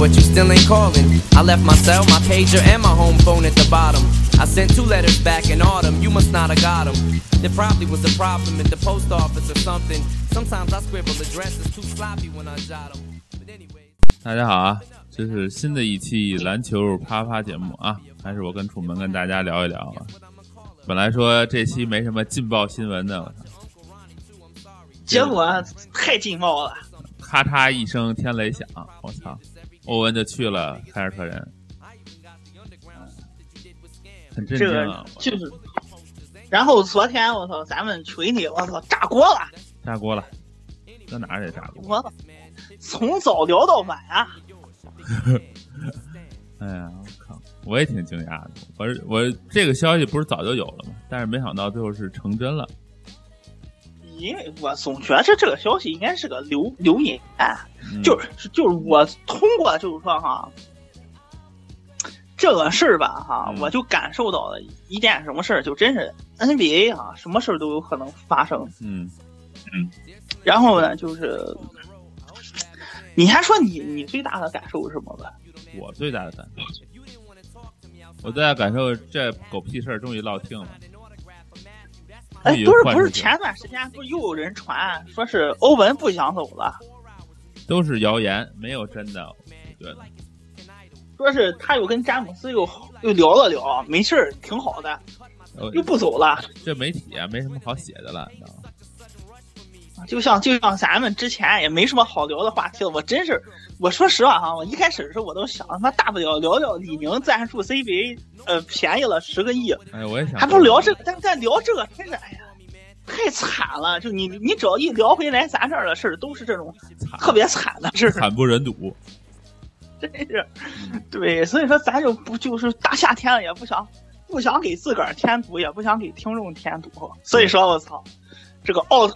but you still ain't calling. I left my cell, my pager, and my home phone at the bottom. I sent two letters back in autumn, you must not have got them. There probably was a problem at the post office or something. Sometimes I scribble addresses too sloppy when I jot them. But anyways. 大家好啊，这是新的一期篮球啪啪节目啊，还是我跟楚门跟大家聊一聊吧。本来说这期没什么劲爆新闻的，我操，结果太劲爆了。咔嚓一声天雷响，我操，欧文就去了凯尔特人，很震这惊啊个！就是，然后昨天我操，咱们群里我操炸锅了，炸锅了，搁哪儿也炸锅。我操，从早聊到晚啊！哎呀，我靠，我也挺惊讶的。我我这个消息不是早就有了吗？但是没想到最后是成真了。因为我总觉得这个消息应该是个流流言，嗯、就是就是我通过就是说哈，这个事儿吧哈，嗯我就感受到了一件什么事儿，就真是 NBA 啊，什么事儿都有可能发生。嗯嗯然后呢，就是你还说你你最大的感受是什么吧？我最大的感受，我最大的感受，这狗屁事儿终于落听了。哎，不是不是，前段时间不是又有人传说是欧文不想走了，都是谣言，没有真的。我觉得，说是他又跟詹姆斯又又聊了聊，没事儿，挺好的，呃又不走了。这媒体啊，没什么好写的了，你知道吗？就像就像咱们之前也没什么好聊的话题了，我真是，我说实话哈，我一开始的时候我都想，他妈大不了聊聊李宁赞助 CBA，呃，便宜了十个亿，哎，我也想，还不聊这个，但但聊这个真是，哎呀，太惨了！就你你只要一聊回来，咱这儿的事儿都是这种特别惨的事儿，惨不忍睹。真是，对，所以说咱就不就是大夏天了，也不想不想给自个儿添堵，也不想给听众添堵，所以说我操，这个奥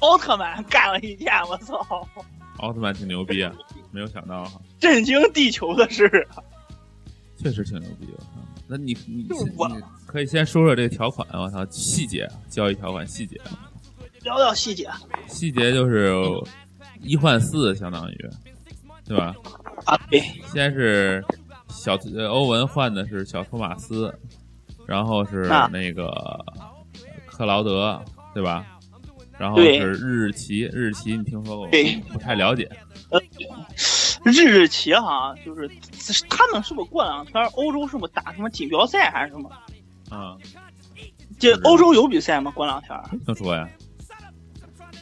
奥特曼干了一件我操奥特曼挺牛逼啊，没有想到哈，震惊地球的事儿。确实挺牛逼的。那你你可以先说说这个条款，我操，细节，交易条款细节，聊聊细节细节就是一换四，相当于，对吧？啊，对，先是小呃欧文换的是小托马斯，然后是啊那个克劳德，对吧？然后是日日奇，日日奇你听说过吗对？不太了解。日日旗哈，就是他们是不是过两天欧洲是不是打什么锦标赛还是什么？啊，这欧洲有比赛吗？过两天听说呀，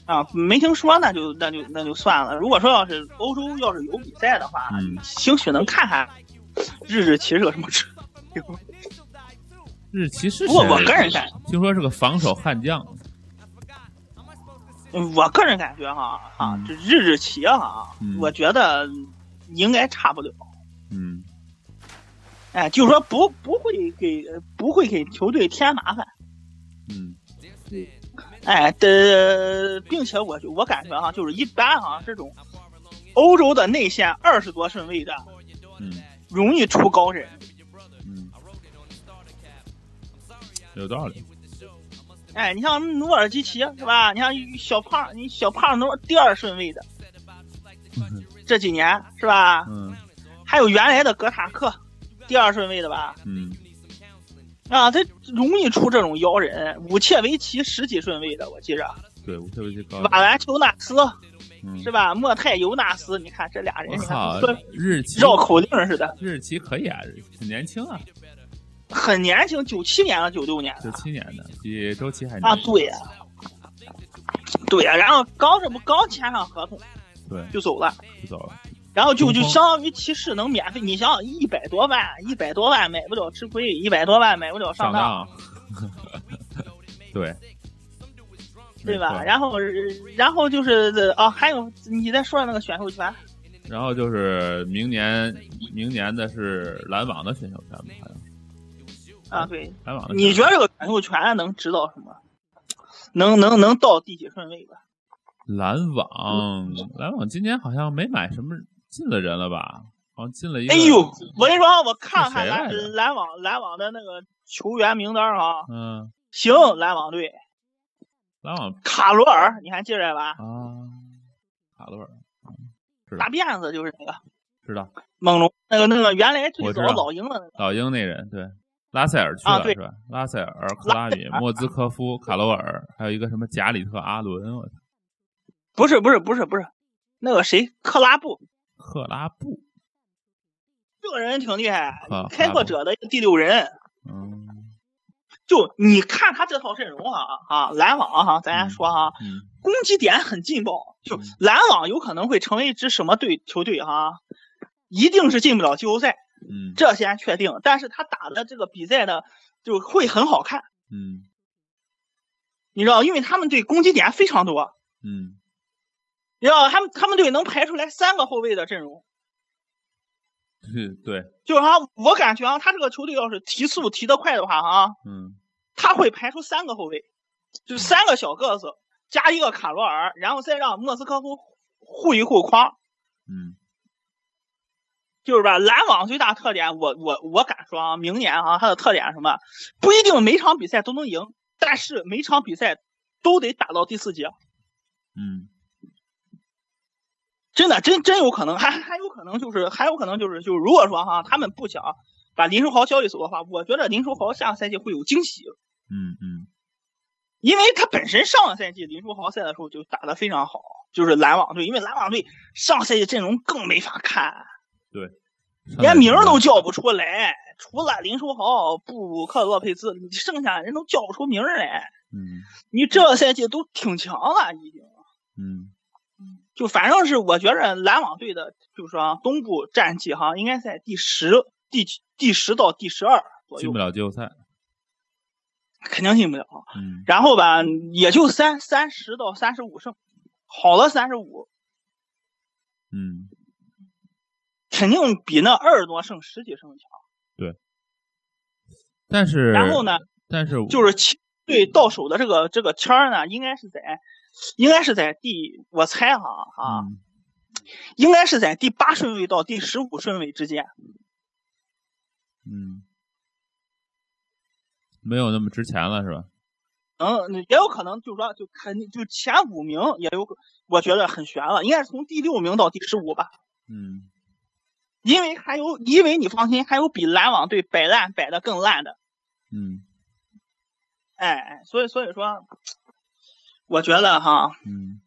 啊，没听说，那就那就那就算了。如果说要是欧洲要是有比赛的话，嗯兴许能看看日日旗是个什么车。日奇是不过我个人感，听说是个防守悍将，我个人感觉哈啊嗯，这日日奇哈嗯，我觉得应该差不了。嗯哎，就是说不不会给不会给球队添麻烦。嗯哎的，并且我我感觉哈，就是一般哈这种欧洲的内线二十多顺位的，嗯容易出高人。嗯，有道理。哎，你像努尔基奇是吧？你像小胖，你小胖都是第二顺位的，这几年是吧？嗯还有原来的格塔克，第二顺位的吧？嗯啊，他容易出这种妖人。武切维奇十几顺位的，我记着。对。瓦兰丘纳斯嗯是吧？莫泰尤纳斯，你看这俩人，你看，日绕口令似的，日奇可以啊，很年轻啊，很年轻，九七年的，九六年九的七年的，比周琦还啊，年轻啊。对呀、对呀、然后刚这不刚签上合同对，就走了。就走了。然后就就相当于骑士能免费，你想想一百多万，一百多万买不了吃亏，一百多万买不了上上当，对，对吧？然后然后就是啊，还有你再说的那个选秀权，然后就是明年，明年的是篮网的选秀权吧？好像啊，对。你觉得这个选秀权能知道什么？能能能到第几顺位吧？篮网，篮网今年好像没买什么进了人了吧？好像进了一个。哎呦，我跟你说，我看看篮篮网篮网的那个球员名单啊，嗯，行，篮网队篮网卡罗尔，你还记着吧？啊，卡罗尔，是大辫子就是那个，知道。猛龙那个那个原来最早老鹰的那个，老鹰那人对，拉塞尔去了、啊是吧？拉塞尔、克拉米、莫兹科夫、卡罗尔，还有一个什么贾里特阿伦，我操，不是不是不是不是，那个谁？克拉布。克拉布，这个人挺厉害，开拓者的第六人。嗯。就你看他这套阵容啊啊，篮网哈，咱说哈，嗯。攻击点很劲爆，就嗯。篮网有可能会成为一支什么队球队哈，一定是进不了季后赛，嗯。这先确定。但是他打的这个比赛呢，就会很好看，嗯。你知道，因为他们队攻击点非常多，嗯。你知道他们他们队能排出来三个后卫的阵容，嗯，对，就是哈，我感觉啊，他这个球队要是提速提得快的话啊，嗯。他会排出三个后卫，就三个小个子加一个卡罗尔，然后再让莫斯科夫护一护框，嗯就是吧？篮网最大特点，我我我敢说啊，明年啊，它的特点是什么？不一定每场比赛都能赢，但是每场比赛都得打到第四节，嗯真的真真有可能，还还有可能就是还有可能就是就是如果说哈，他们不想把林书豪交易走的话，我觉得林书豪下个赛季会有惊喜，嗯嗯因为他本身上个赛季林书豪赛的时候就打得非常好，就是篮网队，因为篮网队上赛季阵容更没法看，对，连名儿都叫不出来，除了林书豪、布鲁克、洛佩兹，你剩下人都叫不出名来。嗯你这个赛季都挺强了，已经。嗯就反正是我觉着篮网队的，就是说啊东部战绩哈，应该在第十、第第十到第十二左右进不，了季后赛，肯定进不了。嗯然后吧，也就三三十到三十五胜，好了三十五，嗯肯定比那二十多胜、十几胜强。对但是然后呢，但是就是七队到手的这个这个签儿呢，应该是在，应该是在第，我猜哈啊，嗯应该是在第八顺位到第十五顺位之间。嗯没有那么值钱了是吧？嗯，也有可能就是说，就肯定就前五名也有可，我觉得很悬了，应该是从第六名到第十五吧。嗯因为还有，因为你放心，还有比篮网队摆烂摆的更烂的，嗯。哎哎，所以所以说，我觉得哈，嗯。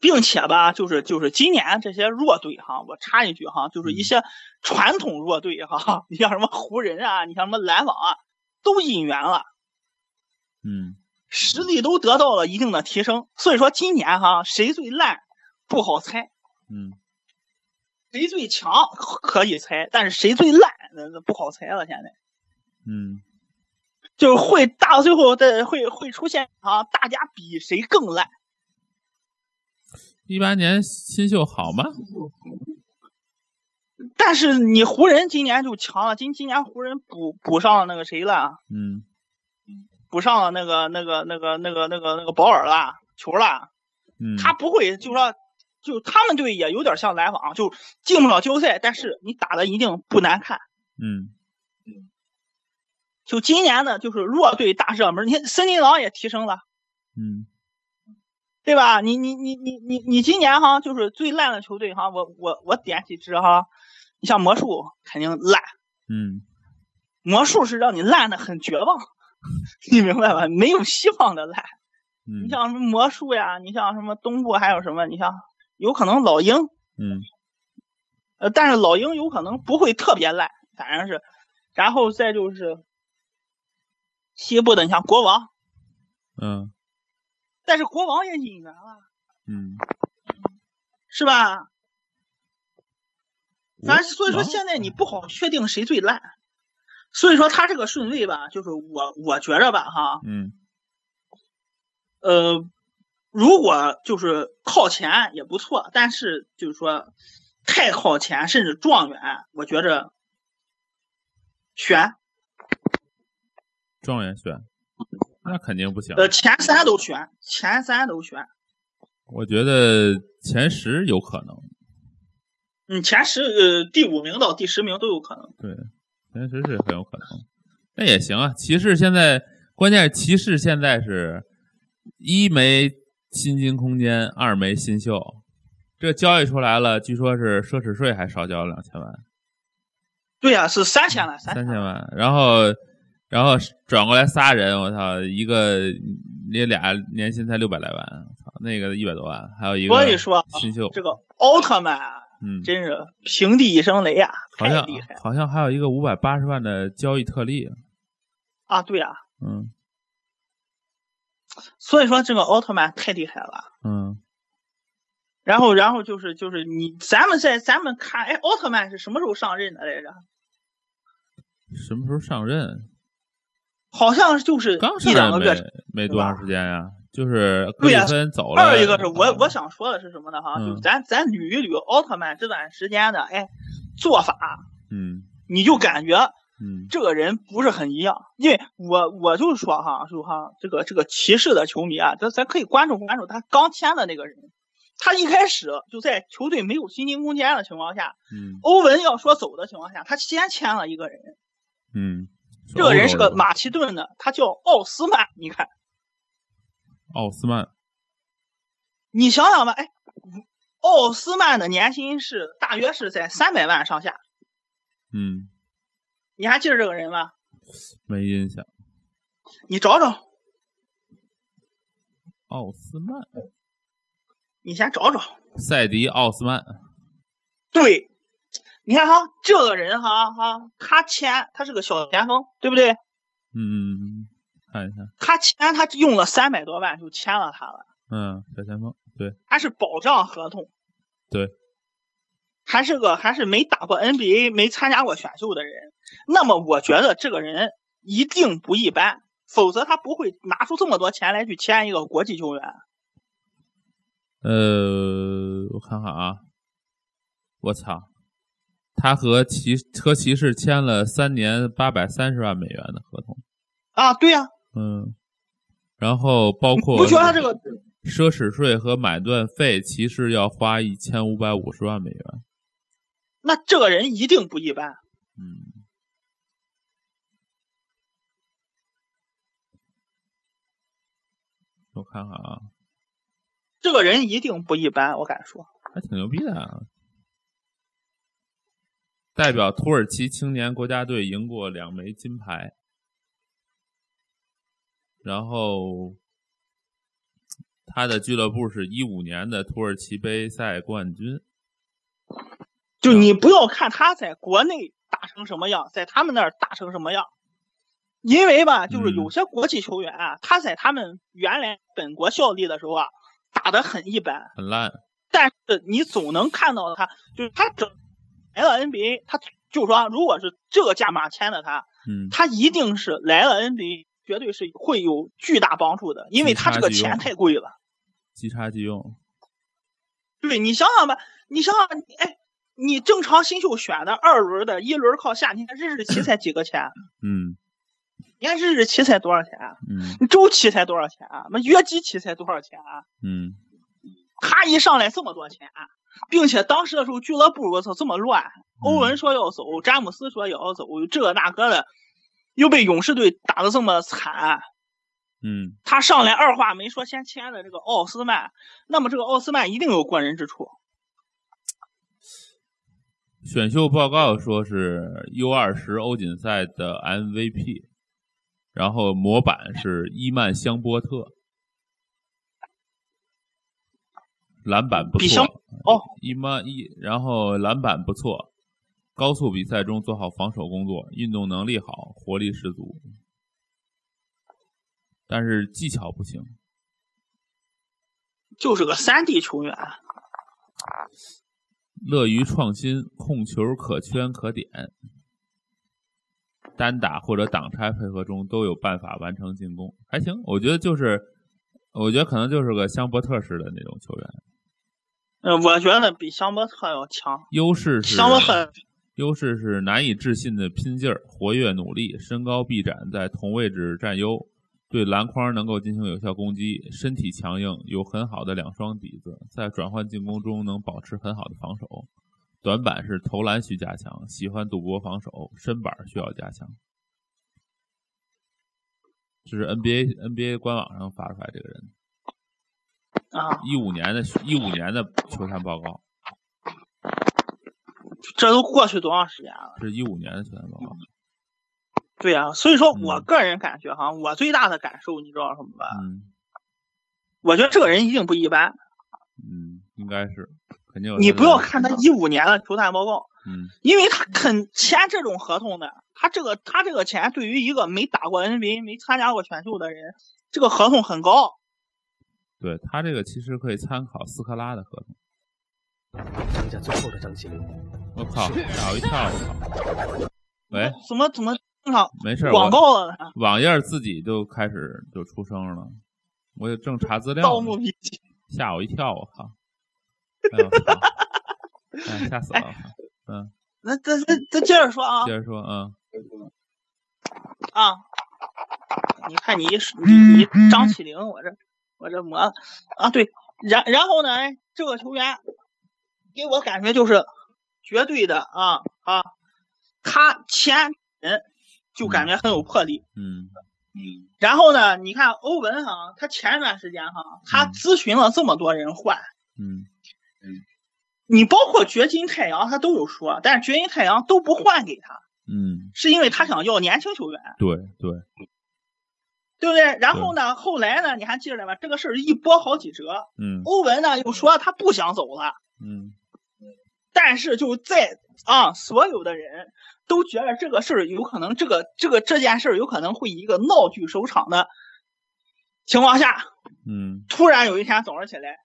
并且吧，就是就是今年这些弱队哈，我插一句哈，就是一些传统弱队哈，你像什么湖人啊，你像什么篮网啊，都引援了，嗯。实力都得到了一定的提升。所以说今年哈，谁最烂不好猜，嗯谁最强可以猜，但是谁最烂那那不好猜了。现在嗯就是会大到最后的会会出现啊，大家比谁更烂。一八年新秀好吗？但是你湖人今年就强了，今今年湖人补补上了那个谁了，嗯补上了那个那个那个那个那个那个保尔了，球了，嗯，他不会就说。就他们队也有点像篮网，就进不了季后赛，但是你打的一定不难看。嗯就今年呢，就是弱队大热门，你看森林狼也提升了，嗯对吧？你你你你你你今年哈，就是最烂的球队哈，我我我点几支哈，你像魔术肯定烂，嗯魔术是让你烂的很绝望，你明白吧？没有希望的烂。嗯你像什么魔术呀，你像什么东部还有什么？你像有可能老鹰，嗯。呃，但是老鹰有可能不会特别烂，反正是，然后再就是西部的，你像国王，嗯。但是国王也引援了，嗯，是吧？反正所以说现在你不好确定谁最烂，所以说他这个顺位吧，就是我我觉着吧哈，嗯。呃，如果就是靠前也不错，但是就是说太靠前甚至状元，我觉着悬，状元选，那肯定不行。呃前三都悬，前三都悬，我觉得前十有可能，嗯，前十呃第五名到第十名都有可能。对，前十是很有可能。那也行啊。骑士现在关键是骑士现在是一没薪金空间，二枚新秀，这交易出来了，据说是奢侈税还少交了两千万。对呀、是三千万，三千千万，然后然后转过来仨人，我操，一个那俩年薪才六百来万，我操，那个一百多万，还有一个所以说新秀，这个奥特曼啊嗯，真是平地一声雷啊，好像太厉害好像还有一个五百八十万的交易特例，啊！对呀、嗯所以说这个奥特曼太厉害了。嗯然后，然后就是就是你，咱们在咱们看，哎，奥特曼是什么时候上任的来着？什么时候上任？好像就是刚上一两个。没没多长时间呀，就是格对呀里芬走了。二一个是我啊我想说的是什么呢？哈，嗯就是咱咱捋一捋奥特曼这段时间的哎做法，嗯你就感觉嗯这个人不是很一样。因为我我就是说哈，就哈这个这个骑士的球迷啊，咱咱可以关注关注他刚签的那个人。他一开始就在球队没有薪金空间的情况下，嗯欧文要说走的情况下，他先签了一个人，嗯，这个人是个马其顿的，他叫奥斯曼。你看，奥斯曼，你想想吧，哎，奥斯曼的年薪是大约是在三百万上下，嗯，你还记得这个人吗？没印象。你找找，奥斯曼，你先找找。赛迪奥斯曼，对，你看哈，这个人哈哈，他签他是个小前锋，对不对？嗯看一下，他签他用了三百多万就签了他了，嗯，小前锋，对他是保障合同，对，还是个还是没打过 NBA、没参加过选秀的人。那么我觉得这个人一定不一般，否则他不会拿出这么多钱来去签一个国际球员。呃，我看看啊，我操，他和骑和骑士签了三年八百三十万美元的合同，啊，对呀、嗯，然后包括不觉得他这个奢侈税和买断费，骑士要花一千五百五十万美元，那这个人一定不一般。嗯，我看看啊，这个人一定不一般，我敢说。还挺牛逼的啊。代表土耳其青年国家队赢过两枚金牌，然后他的俱乐部是一五年的土耳其杯赛冠军。就你不要看他在国内打成什么样，在他们那儿打成什么样，因为吧，就是嗯。有些国际球员啊，他在他们原来本国效力的时候啊，打得很一般，很烂，但是你总能看到他，就是他整来了 NBA，他就说，如果是这个价码签的他，嗯，他一定是来了 NBA，绝对是会有巨大帮助的，因为他这个钱太贵了。即插即用，对你想想吧，你想想，哎，你正常新秀选的二轮的，一轮靠下，你看日日奇才几个钱？嗯你看日日奇才多少钱？啊嗯你周期才多少钱？啊那约基奇才多少钱？啊嗯他一上来这么多钱，啊并且当时的时候俱乐部我操这么乱，欧文说要走，詹姆斯说也要走，这个那个的，又被勇士队打得这么惨。嗯，他上来二话没说，先签了这个奥斯曼，那么这个奥斯曼一定有过人之处。选秀报告说是 U 二十欧锦赛的 MVP，然后模板是伊曼香波特，篮板不错，哦，伊曼伊，然后篮板不错，高速比赛中做好防守工作，运动能力好，活力十足，但是技巧不行。就是个三 D 球员。乐于创新，控球可圈可点，单打或者挡拆配合中都有办法完成进攻，还行。我觉得就是，我觉得可能就是个香伯特式的那种球员，嗯，我觉得比香伯特要强。优势是香伯特优势是难以置信的拼劲儿、活跃努力、身高臂展，在同位置占优，对篮筐能够进行有效攻击，身体强硬，有很好的两双底子，在转换进攻中能保持很好的防守。短板是投篮需加强，喜欢赌博防守，身板需要加强。这是 NBA NBA 官网上发出来这个人，啊，一五年的一五年的球探报告，这都过去多长时间了？是一五年的球探报告。对啊、所以说嗯我个人感觉哈，我最大的感受你知道什么吧？嗯我觉得这个人一定不一般。嗯，应该是肯定有。你不要看他一五年的球探报告，嗯因为他肯签这种合同的，他这个他这个钱对于一个没打过 NBA、没参加过选秀的人，这个合同很高。对他这个其实可以参考斯科拉的合同。张家最后的张起灵，我靠，吓我一跳！我靠，喂，怎么怎么正常没事，广我告了？网页自己就开始就出声了，我也正查资料盗，墓笔记。吓我一跳！我靠，哎我操，哎吓死了！嗯，那这这这接着说啊接着说，嗯啊！你看你一你你张起灵，我这我这磨了啊对，然然后呢，哎这个球员给我感觉就是绝对的啊啊，他前人就感觉很有魄力。嗯然后呢，你看欧文哈，他前一段时间哈，他嗯。咨询了这么多人换，嗯你包括掘金太阳他都有说，但是掘金太阳都不换给他，嗯，是因为他想要年轻球员，对对，对不对？然后呢，后来呢，你还记得吧？这个事儿一波好几折，嗯。欧文呢又说他不想走了，嗯但是就在啊，所有的人都觉得这个事儿有可能，这个这个这件事儿有可能会以一个闹剧收场的情况下，嗯。突然有一天早上起来，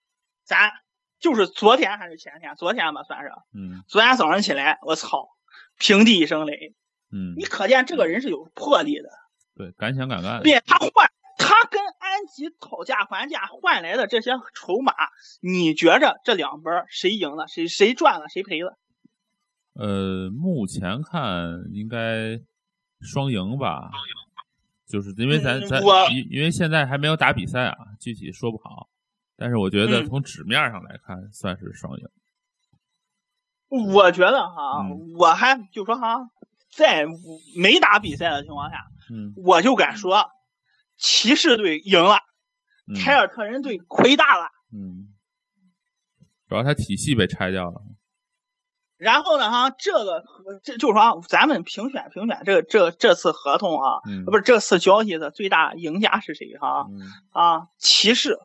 咱就是昨天还是前天，昨天吧算是，嗯。昨天早上起来，我操，平地一声雷，嗯。你，可见这个人是有魄力的，对，敢想敢干，并且他换，他跟安吉讨价还价换来的这些筹码，你觉着这两边谁赢了，谁谁赚了，谁赔了？呃，目前看应该双赢吧，就是因为咱咱因因为现在还没有打比赛啊，具体说不好，但是我觉得嗯。从纸面上来看算是双赢。我觉得哈，嗯。我还就说哈，在没打比赛的情况下，嗯。我就敢说，骑士队赢了，嗯凯尔特人队亏大了。嗯，主要他体系被拆掉了。然后呢，哈，这个这就是说啊，咱们评选评选这个这这次合同啊，嗯，不是这次交易的最大赢家是谁哈？嗯啊，骑士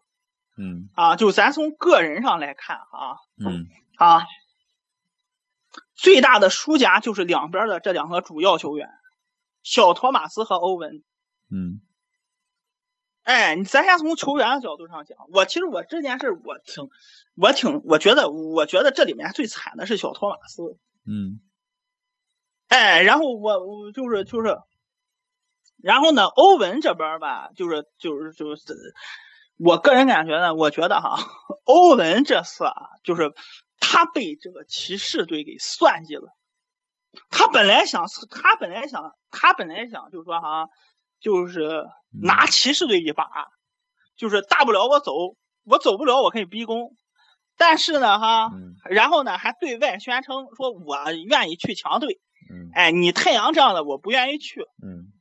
嗯啊，就咱从个人上来看啊嗯啊，最大的输家就是两边的这两个主要球员，小托马斯和欧文。嗯哎，你咱先从球员的角度上讲，我其实我这件事我挺，我挺，我觉得我觉得这里面最惨的是小托马斯。嗯哎，然后我我就是就是，然后呢，欧文这边吧，就是就是就是，我个人感觉呢，我觉得哈，欧文这次啊，就是他被这个骑士队给算计了。他本来想，他本来想，他本来想，就是说哈，就是拿骑士队一把，就是大不了我走，我走不了，我可以逼宫。但是呢，哈，嗯然后呢，还对外宣称说我愿意去强队。嗯哎，你太阳这样的我不愿意去，嗯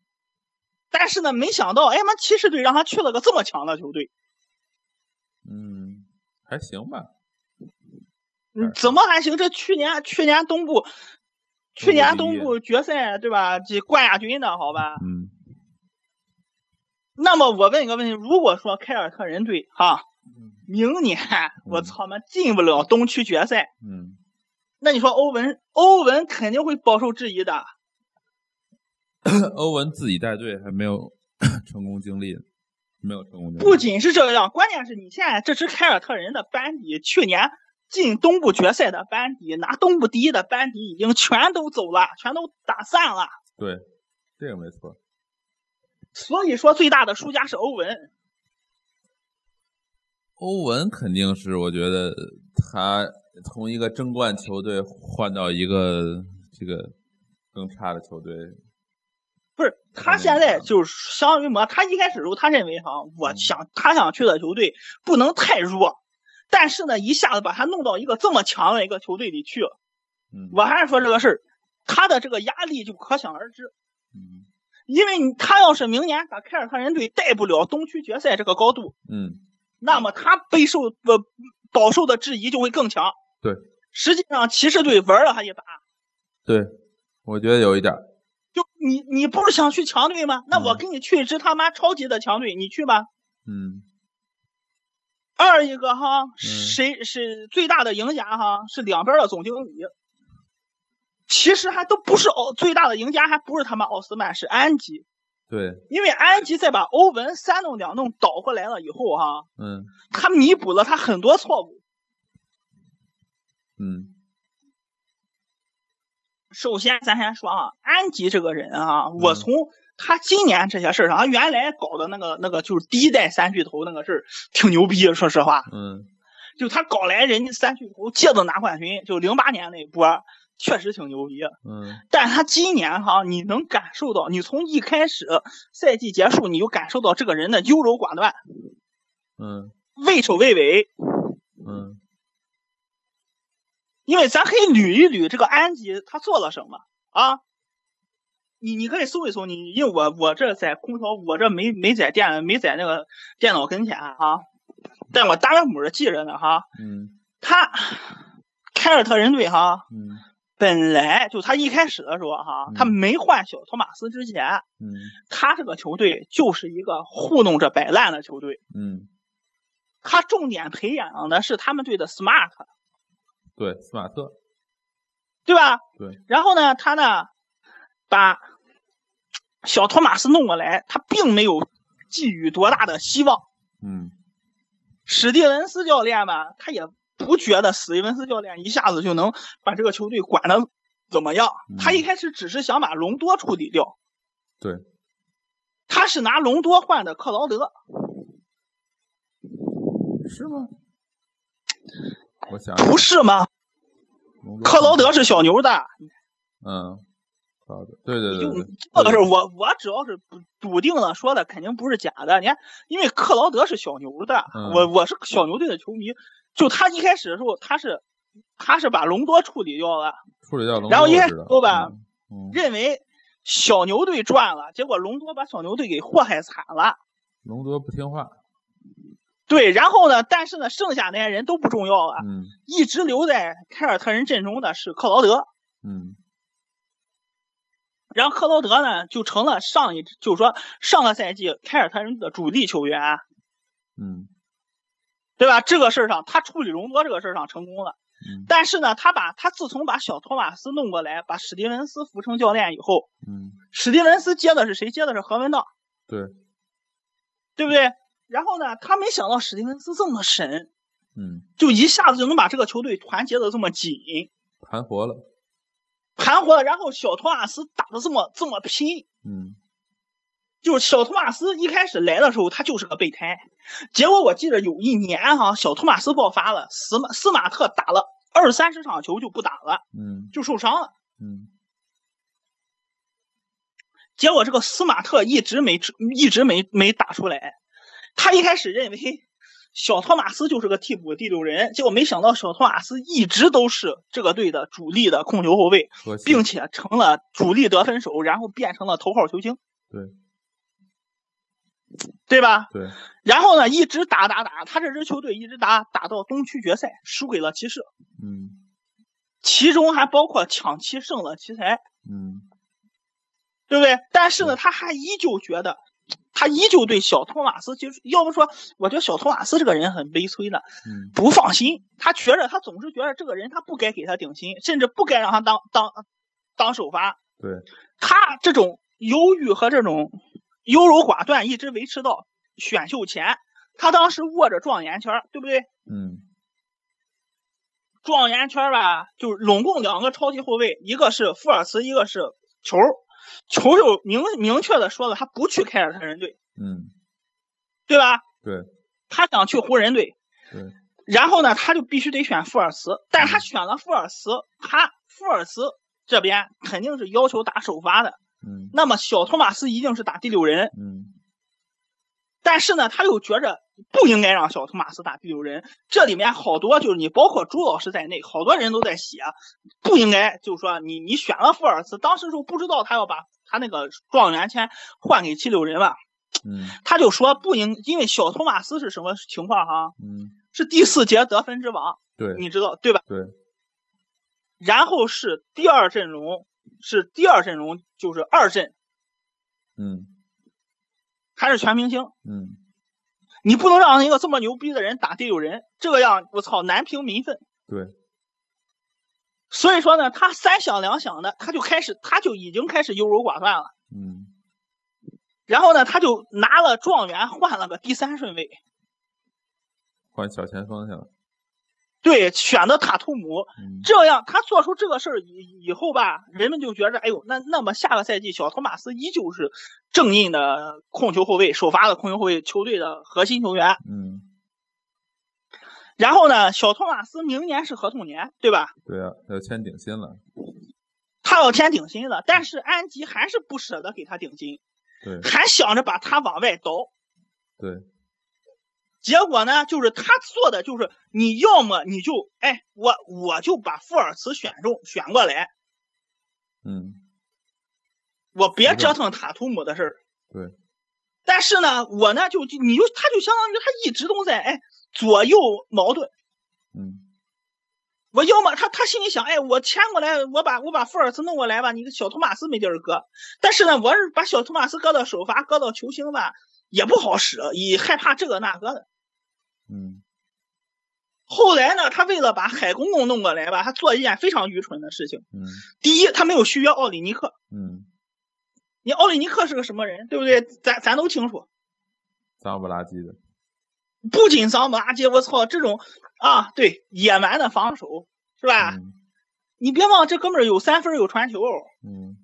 但是呢，没想到，哎妈，骑士队让他去了个这么强的球队，嗯，还行吧。嗯，怎么还行？这去年去年东部，去年东部决赛对吧？这冠亚军的好吧？嗯那么我问一个问题：如果说凯尔特人队哈，嗯明年我操妈进不了东区决赛，嗯，那你说欧文欧文肯定会饱受质疑的。欧文自己带队还没有 成功经历，没有成功经历。不仅是这样，关键是你现在这支凯尔特人的班底，去年进东部决赛的班底，拿东部第一的班底已经全都走了，全都打散了。对，这个没错。所以说，最大的输家是欧文。欧文肯定是，我觉得他从一个争冠球队换到一个这个更差的球队，不是他现在就是相当于么？他一开始时候，他认为哈，我想他想去的球队不能太弱，但是呢，一下子把他弄到一个这么强的一个球队里去，我还是说这个事儿，他的这个压力就可想而知。嗯因为你他要是明年把凯尔特人队带不了东区决赛这个高度，嗯那么他备受呃饱受的质疑就会更强。对，实际上骑士队玩了他一把。对，我觉得有一点。就你你不是想去强队吗？那我跟你去一支他妈超级的强队，你去吧。嗯。二一个哈，谁是最大的赢家哈？是两边的总经理。其实还都不是奥最大的赢家，还不是他妈奥斯曼，是安吉。对，因为安吉在把欧文三弄两弄倒过来了以后哈，嗯，他弥补了他很多错误。嗯。首先，咱先说啊，安吉这个人啊，我从他今年这些事儿上，他原来搞的那个那个就是第一代三巨头那个事儿，挺牛逼，说实话。嗯。就他搞来人家三巨头借着拿冠军，就零八年那一波。确实挺牛逼，嗯，但他今年哈，你能感受到，你从一开始赛季结束，你就感受到这个人的优柔寡断，嗯，畏首畏尾，嗯，因为咱可以捋一捋这个安吉他做了什么啊？你你可以搜一搜，你因为我我这在空调，我这没没在电没在那个电脑跟前啊，但我大约摸着记着呢哈，嗯，他凯尔特人队哈，嗯。本来就他一开始的时候哈，他没换小托马斯之前，嗯，他这个球队就是一个糊弄着摆烂的球队，嗯，他重点培养的是他们队的 smart，对，斯马特，对吧？对。然后呢，他呢把小托马斯弄过来，他并没有寄予多大的希望，嗯，史蒂文斯教练吧，他也。不觉得史蒂文斯教练一下子就能把这个球队管的怎么样？他一开始只是想把隆多处理掉。对，他是拿隆多换的克劳德，是吗？我想不是吗？克劳德是小牛的。嗯，对对对对，这个是我我只要是笃定了说的，肯定不是假的。你看，因为克劳德是小牛的，我我是小牛队的球迷。就他一开始的时候，他是他是把隆多处理掉了，处理掉隆多，然后一开始说吧，嗯，认为小牛队赚了，结果隆多把小牛队给祸害惨了。隆多不听话。对，然后呢？但是呢，剩下那些人都不重要了。嗯，一直留在凯尔特人阵中的是克劳德。嗯，然后克劳德呢，就成了上一，就是说上个赛季凯尔特人的主力球员。嗯。对吧？这个事儿上，他处理隆多这个事儿上成功了。嗯。但是呢，他把他自从把小托马斯弄过来，把史蒂文斯扶成教练以后，嗯，史蒂文斯接的是谁？接的是何文道。对。对不对？然后呢，他没想到史蒂文斯这么神，嗯，就一下子就能把这个球队团结的这么紧，盘活了，盘活了。然后小托马斯打的这么这么拼，嗯。就是小托马斯一开始来的时候，他就是个备胎。结果我记得有一年哈，小托马斯爆发了，斯马斯马特打了二三十场球就不打了，嗯，就受伤了，嗯。结果这个斯马特一直没一直没没打出来。他一开始认为小托马斯就是个替补第六人，结果没想到小托马斯一直都是这个队的主力的控球后卫，并且成了主力得分手，然后变成了头号球星。对。对吧？对。然后呢，一直打打打，他这支球队一直打打到东区决赛，输给了骑士。嗯。其中还包括抢七胜了奇才。嗯。对不对？但是呢，他还依旧觉得，他依旧对小托马斯，就是要不说，我觉得小托马斯这个人很悲催的。嗯。不放心，他觉着他总是觉得这个人他不该给他顶薪，甚至不该让他当当当首发。对。他这种犹豫和这种。优柔寡断，一直维持到选秀前。他当时握着状元签，对不对？嗯。状元签吧，就拢共两个超级后卫，一个是富尔茨，一个是球。球就明明确的说了，他不去凯尔特人队。嗯。对吧？对。他想去湖人队。对。然后呢，他就必须得选富尔茨，但他选了富尔茨，他富尔茨这边肯定是要求打首发的。嗯，那么小托马斯一定是打第六人。嗯，但是呢，他又觉着不应该让小托马斯打第六人。这里面好多就是你，包括朱老师在内，好多人都在写，不应该就是说你你选了福尔茨，当时时候不知道他要把他那个状元签换给七六人吧？嗯他就说不应，因为小托马斯是什么情况哈？嗯，是第四节得分之王，对你知道对吧？对，然后是第二阵容，是第二阵容就是二阵，嗯还是全明星。嗯你不能让一个这么牛逼的人打第六人，这个样我操难平民愤。对，所以说呢，他三想两想的，他就开始，他就已经开始优柔寡断了。嗯然后呢，他就拿了状元换了个第三顺位，换小前锋去了。对，选的塔图姆。嗯这样他做出这个事儿以以后吧，人们就觉着，哎呦，那那么下个赛季小托马斯依旧是正印的控球后卫，首发的控球后卫，球队的核心球员。嗯，然后呢，小托马斯明年是合同年，对吧？对啊，要签顶薪了。他要签顶薪了，但是安吉还是不舍得给他顶薪，对还想着把他往外倒。对，结果呢，就是他做的就是，你要么你就，哎，我我就把富尔茨选中选过来，嗯我别折腾塔图姆的事儿。对，但是呢，我呢就就你就他就相当于他一直都在哎左右矛盾。嗯我要么他他心里想，哎，我签过来，我把我把富尔茨弄过来吧，你的小托马斯没地儿搁。但是呢，我是把小托马斯搁到首发，搁到球星吧，也不好使，也害怕这个那个的。嗯后来呢，他为了把海公公弄过来吧，他做一件非常愚蠢的事情。嗯第一，他没有续约奥里尼克。嗯，你奥里尼克是个什么人，对不对？咱咱都清楚。脏不拉几的。不仅脏不拉几，我操，这种啊，对野蛮的防守是吧？嗯你别忘，这哥们儿有三分有传球。嗯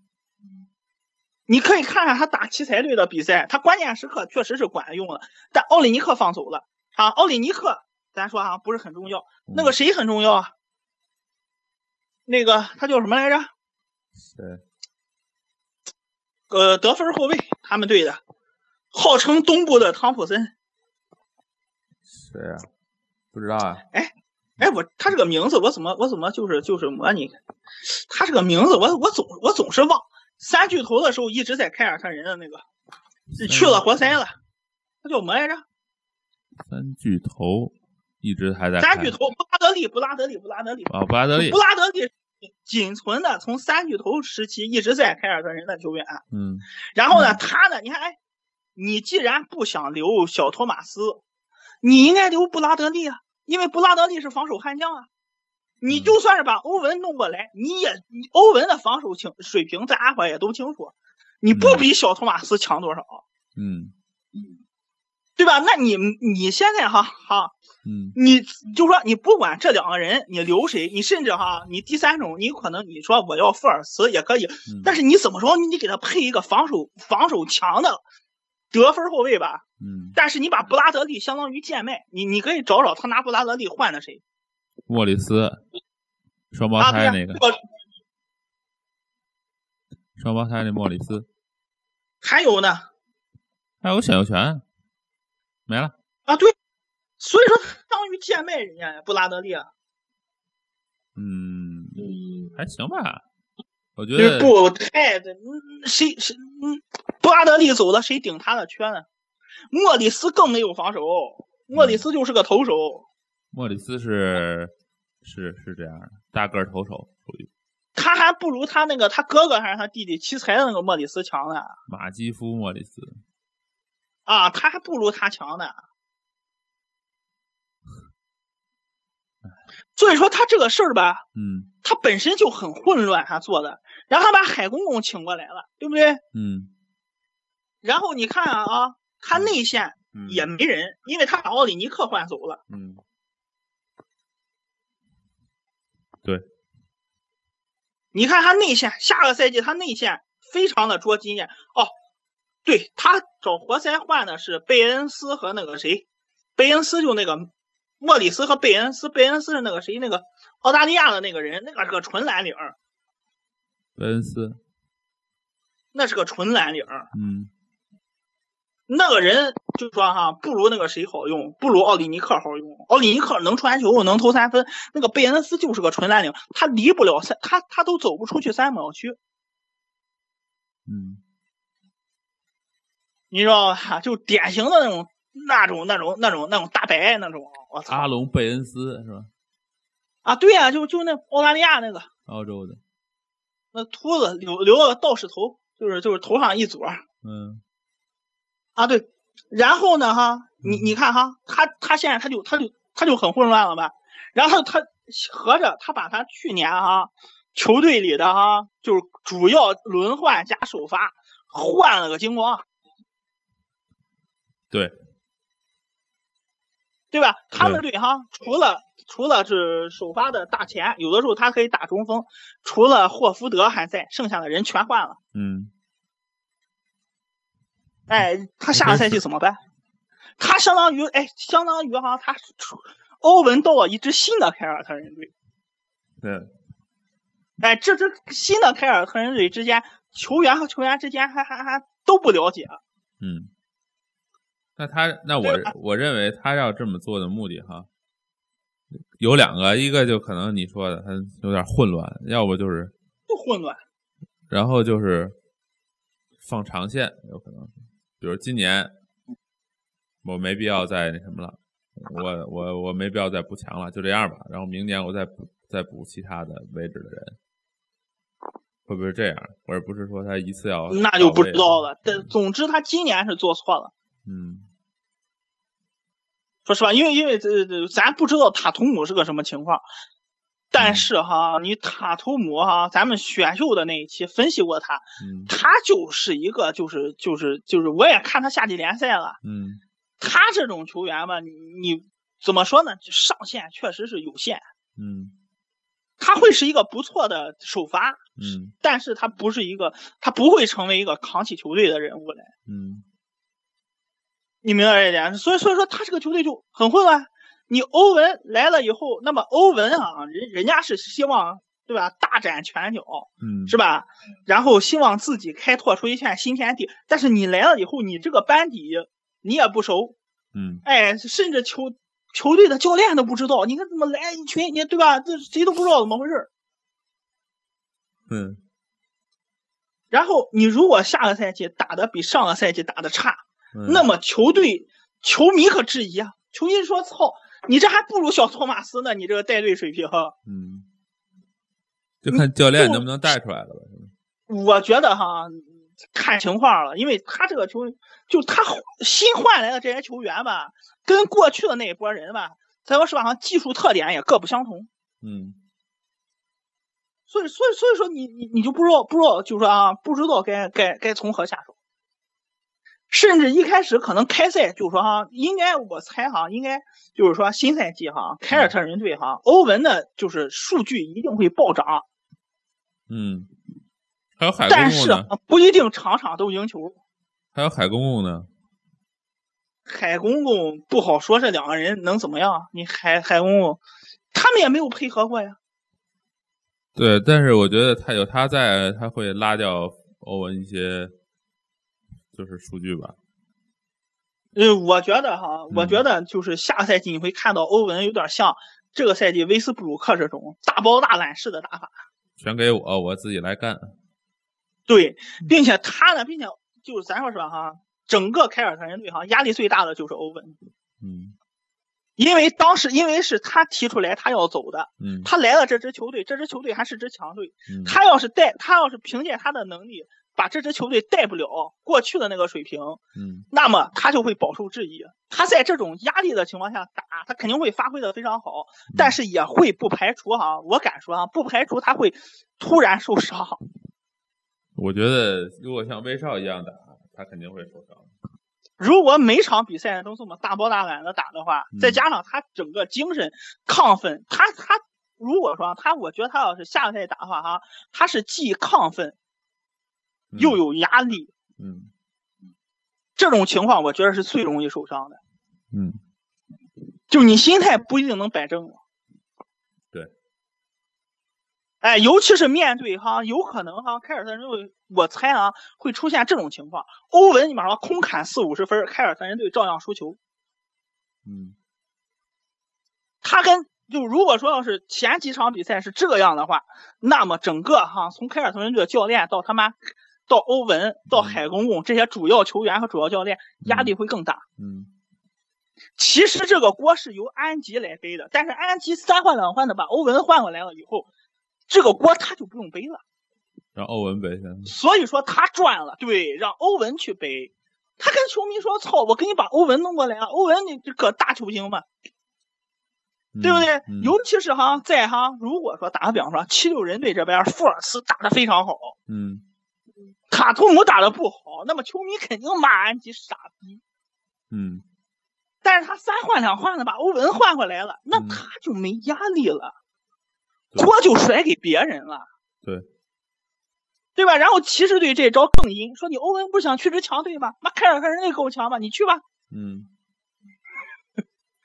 你可以看看他打奇才队的比赛，他关键时刻确实是管用了，但奥里尼克放走了啊。奥里尼克，咱说啊，不是很重要。嗯那个谁很重要啊？那个他叫什么来着？谁？呃，得分后卫，他们队的，号称东部的汤普森。谁啊？不知道啊。哎，我他这个名字我怎么我怎么就是就是模拟？他这个名字我我总我总是忘。三巨头的时候一直在凯尔特人的那个，去了活塞了，他叫什么来着？三巨头一直还在三巨头布拉德利，布拉德利，布拉德利，啊，布拉德利布。拉德利仅存的从三巨头时期一直在凯尔特人的球员。嗯然后呢，他呢，你看，哎，你既然不想留小托马斯，你应该留布拉德利啊，因为布拉德利是防守悍将啊。你就算是把欧文弄过来，你也你欧文的防守清水平，大家伙也都清楚，你不比小托马斯强多少，嗯。对吧？那你你现在哈哈，嗯。你就说你不管这两个人你留谁，你甚至哈，你第三种你可能你说我要富尔茨也可以，嗯，但是你怎么说你得给他配一个防守防守强的得分后卫吧？嗯，但是你把布拉德利相当于贱卖，你你可以找找他拿布拉德利换的谁莫里斯，双胞胎那个这，个双胞胎那莫里斯，还有呢还有选秀权，没了。啊，对，所以说相当于贱卖人家呀，布拉德利啊，嗯，还行吧。我觉得不太谁谁嗯，布拉德利走了，谁顶他的缺呢？莫里斯更没有防守，莫里斯就是个投手。莫里斯是是是这样的，大个儿投手属于他还不如他那个他哥哥还是他弟弟奇才的那个莫里斯强呢马基夫莫里斯。啊，他还不如他强呢。所以说他这个事儿吧，嗯他本身就很混乱，他做的，然后他把海公公请过来了，对不对？嗯然后你看啊啊，他内线嗯，也没人，因为他把奥里尼克换走了。嗯你看他内线，下个赛季他内线非常的捉经验哦。对他找活塞换的是贝恩斯和那个谁，贝恩斯就那个莫里斯和贝恩斯，贝恩斯是那个谁，那个澳大利亚的那个人，那个是个纯蓝领儿，贝恩斯，那是个纯蓝领儿。嗯那个人就说哈，不如那个谁好用，不如奥里尼克好用。奥里尼克能传球，能投三分，那个贝恩斯就是个纯蓝领，他离不了三，他他都走不出去三秒区。嗯你知道吧？就典型的那种、那种、那种、那种、那种大白那种。我操！阿隆贝恩斯是吧？啊，对呀、就就那澳大利亚那个澳洲的，那秃子留留了个道士头，就是就是头上一撮嗯啊，对。然后呢，哈，你你看哈，他他现在他就他就他就很混乱了吧？然后他合着他把他去年哈球队里的哈就是主要轮换加首发换了个精光，对，对吧？他们队哈除了除了是首发的大前，有的时候他可以打中锋，除了霍福德还在，剩下的人全换了。嗯哎，他下个赛季怎么办？他相当于哎，相当于哈，他出欧文到了一支新的凯尔特人队。对，哎，这支新的凯尔特人队之间，球员和球员之间还还还都不了解。嗯。那他那我我认为他要这么做的目的哈，有两个，一个就可能你说的他有点混乱，要不就是不混乱，然后就是放长线，有可能是，比如今年我没必要再那什么了，我我我没必要再补强了，就这样吧。然后明年我再补再补其他的位置的人，会不会这样？而不是说他一次要那就不知道了。但总之，他今年是做错了。嗯说实话，因为因为这这咱不知道塔图姆是个什么情况，但是哈，你塔图姆哈，咱们选秀的那一期分析过他，嗯他就是一个就是就是就是，我也看他夏季联赛了，嗯他这种球员吧，你你怎么说呢？上限确实是有限，嗯他会是一个不错的首发，嗯但是他不是一个，他不会成为一个扛起球队的人物来。嗯你明白这一点？所以所以说他这个球队就很混乱。你欧文来了以后，那么欧文啊，人人家是希望对吧，大展拳脚嗯，是吧？然后希望自己开拓出一片新天地。但是你来了以后，你这个班底你也不熟，嗯哎，甚至球球队的教练都不知道，你看怎么来一群你对吧？这谁都不知道怎么回事。嗯然后你如果下个赛季打的比上个赛季打的差，嗯，那么球队球迷可质疑啊，球迷说：“操，你这还不如小托马斯呢，你这个带队水平。嗯，就看教练能不能带出来了吧。”我觉得哈，看情况了，因为他这个球就他新换来的这些球员吧，跟过去的那一波人吧，咱说实话，技术特点也各不相同。嗯所以，所以，所以说你你你就不知道不知道，就是说啊，不知道该该该从何下手。甚至一开始可能开赛就说哈，应该我猜哈，应该就是说新赛季哈，凯尔特人队哈，欧文的就是数据一定会暴涨，嗯，还有海但是不一定场场都赢球。还有海公公呢？海公公不好说，这两个人能怎么样？你海海公公，他们也没有配合过呀。对，但是我觉得他有他在，他会拉掉欧文一些就是数据吧。呃，我觉得哈，我嗯。觉得就是下个赛季你会看到欧文有点像这个赛季威斯布鲁克这种大包大揽式的打法。全给我，我自己来干。对，并且他呢，并且就是咱说实话哈，整个凯尔特人队哈压力最大的就是欧文，嗯。因为当时因为是他提出来他要走的，嗯。他来了这支球队，这支球队还是支强队，嗯，他要是带他要是凭借他的能力把这支球队带不了过去的那个水平，嗯那么他就会饱受质疑。他在这种压力的情况下打，他肯定会发挥的非常好，但是也会不排除哈，我敢说啊，不排除他会突然受伤。我觉得如果像威少一样打，他肯定会受伤。如果每场比赛都这么大包大揽的打的话，嗯再加上他整个精神亢奋，他他如果说他，我觉得他要是下个赛季打的话哈，他是既亢奋嗯又有压力，嗯这种情况我觉得是最容易受伤的。嗯就你心态不一定能摆正了。对。哎，尤其是面对哈，有可能哈，凯尔特人队，我猜啊，会出现这种情况。欧文，你马上空砍四五十分，凯尔特人队照样输球。嗯他跟就如果说要是前几场比赛是这样的话，那么整个哈，从凯尔特人队的教练到他妈到欧文到海公公这些主要球员和主要教练压力会更大。嗯其实这个锅是由安吉来背的，但是安吉三换两换的把欧文换过来了以后，这个锅他就不用背了。让欧文背去。所以说他赚了，对，让欧文去背。他跟球迷说：“操，我给你把欧文弄过来啊！欧文你这个大球星嘛，对不对？嗯尤其是哈，在哈，如果说打个比方说，七六人队这边福尔斯打得非常好，嗯塔图姆打的不好，那么球迷肯定骂安吉傻逼。嗯但是他三换两换的把欧文换回来了，那嗯他就没压力了，对锅就甩给别人了。对，对吧？然后骑士队这招更阴，说你欧文不是想去支强队吗？那凯尔特人那够强吗？你去吧，嗯，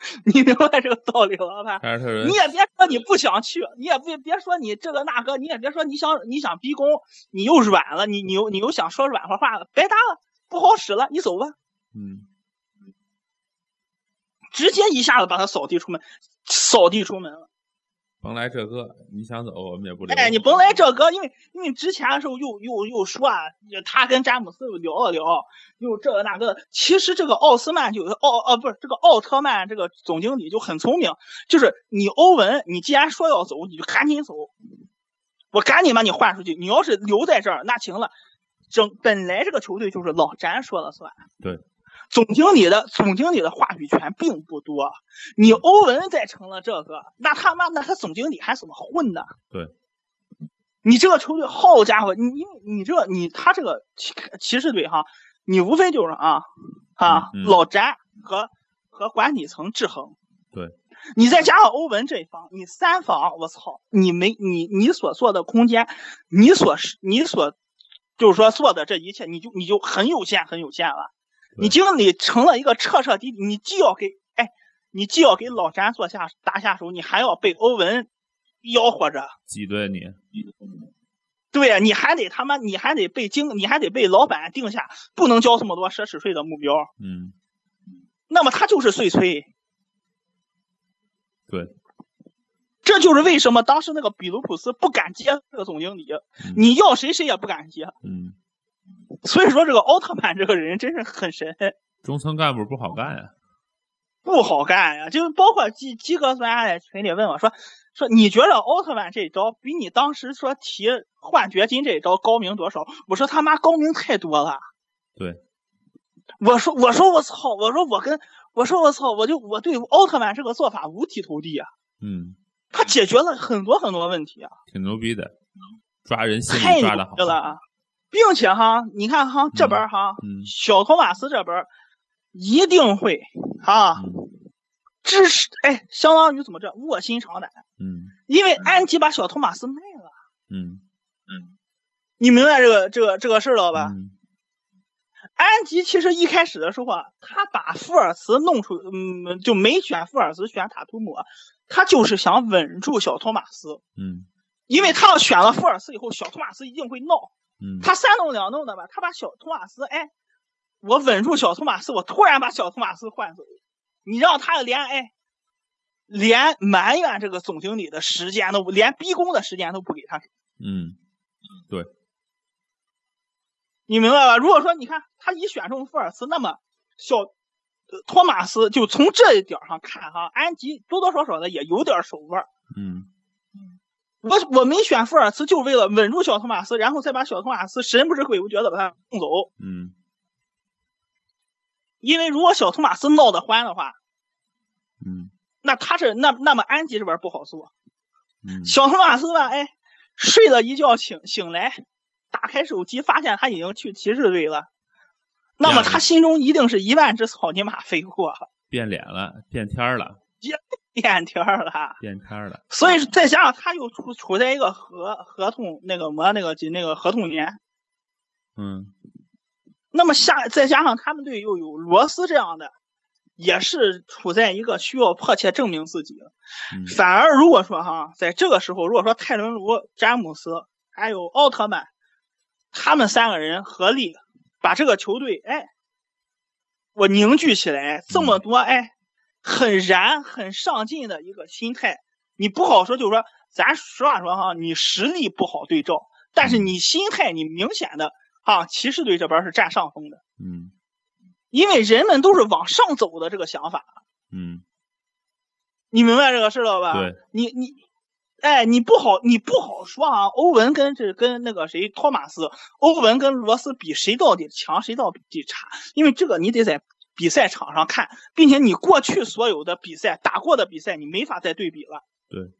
你明白这个道理了吧？你也别说你不想去，你也别别说你这个那个，你也别说你想你想逼宫，你又软了，你你又你又想说软和话了，白搭了，不好使了，你走吧，嗯直接一下子把他扫地出门，扫地出门了。甭来这个，你想走我们也不留。哎，你甭来这个，因为因为之前的时候又又又说啊，他跟詹姆斯又聊了聊，又这个那个的。其实这个奥斯曼就奥呃不是这个奥特曼这个总经理就很聪明，就是你欧文，你既然说要走，你就赶紧走，我赶紧把你换出去。你要是留在这儿，那行了，整本来这个球队就是老詹说了算。对。总经理的总经理的话语权并不多，你欧文再成了这个，那他妈那他总经理还怎么混呢？对，你这个球队，好家伙，你你你这你他这个骑骑士队哈，你无非就是啊啊、嗯嗯老詹和和管理层制衡。对，你再加上欧文这一方，你三防，我操，你没你你所做的空间，你所你所就是说做的这一切，你就你就很有限很有限了。对你经理成了一个彻彻底底，你既要给哎，你既要给老詹做下打下手，你还要被欧文吆喝着。挤兑你。对呀，你还得他妈，你还得被经，你还得被老板定下不能交这么多奢侈税的目标，嗯，那么他就是碎催。对，这就是为什么当时那个比卢普斯不敢接这个总经理，嗯你要谁谁也不敢接。嗯，所以说这个奥特曼这个人真是很神，中层干部不好干呀。不好干呀。就包括基基哥昨天还在群里问我说说你觉得奥特曼这一招比你当时说提换掘金这一招高明多少？我说他妈高明太多了。对，我说我说我操！我说我跟我说我操！我就我对奥特曼这个做法五体投地啊！嗯，他解决了很多很多问题啊，挺牛逼的，抓人心太牛理抓的好对。并且哈，你看哈这边哈，嗯。小托马斯这边一定会啊嗯。支持，哎，相当于怎么着卧薪尝胆，嗯。因为安吉把小托马斯卖了，嗯，你明白这个这个这个事儿了吧？嗯。安吉其实一开始的时候啊，他把福尔茨弄出，嗯，就没选福尔茨，选塔图姆，他就是想稳住小托马斯，嗯。因为他要选了福尔茨以后，小托马斯一定会闹，嗯，他三弄两弄的吧，他把小托马斯，哎，我稳住小托马斯，我突然把小托马斯换走，你让他连哎，连埋怨这个总经理的时间都不，连逼宫的时间都不给他嗯，对。你明白吧？如果说你看他一选中福尔茨，那么小呃托马斯就从这一点上看哈，安吉多多少少的也有点手腕儿。嗯我我没选福尔茨，就是为了稳住小托马斯，然后再把小托马斯神不知鬼不觉的把他送走。嗯因为如果小托马斯闹得欢的话，嗯那他是那那么安吉这边不好做。嗯小托马斯吧，哎，睡了一觉醒醒来，打开手机发现他已经去骑士队了，那么他心中一定是一万只草泥马飞过，变脸了，变天儿了，变天儿了。变天儿了。所以再加上他又处处在一个合合同那个么那个那个合同年，嗯那么下再加上他们队又有罗斯这样的，也是处在一个需要迫切证明自己。嗯反而如果说哈，在这个时候，如果说泰伦卢、詹姆斯还有奥特曼，他们三个人合力把这个球队，哎，我凝聚起来，这么多哎，很燃、很上进的一个心态，你不好说，就是说，咱实话说哈，你实力不好对照，但是你心态你明显的啊，骑士队这边是占上风的，嗯因为人们都是往上走的这个想法，嗯，你明白这个事了吧？对，你你，哎，你不好你不好说啊。欧文跟这跟那个谁托马斯，欧文跟罗斯比谁到底强，谁到底差？因为这个你得在比赛场上看，并且你过去所有的比赛打过的比赛，你没法再对比了。对，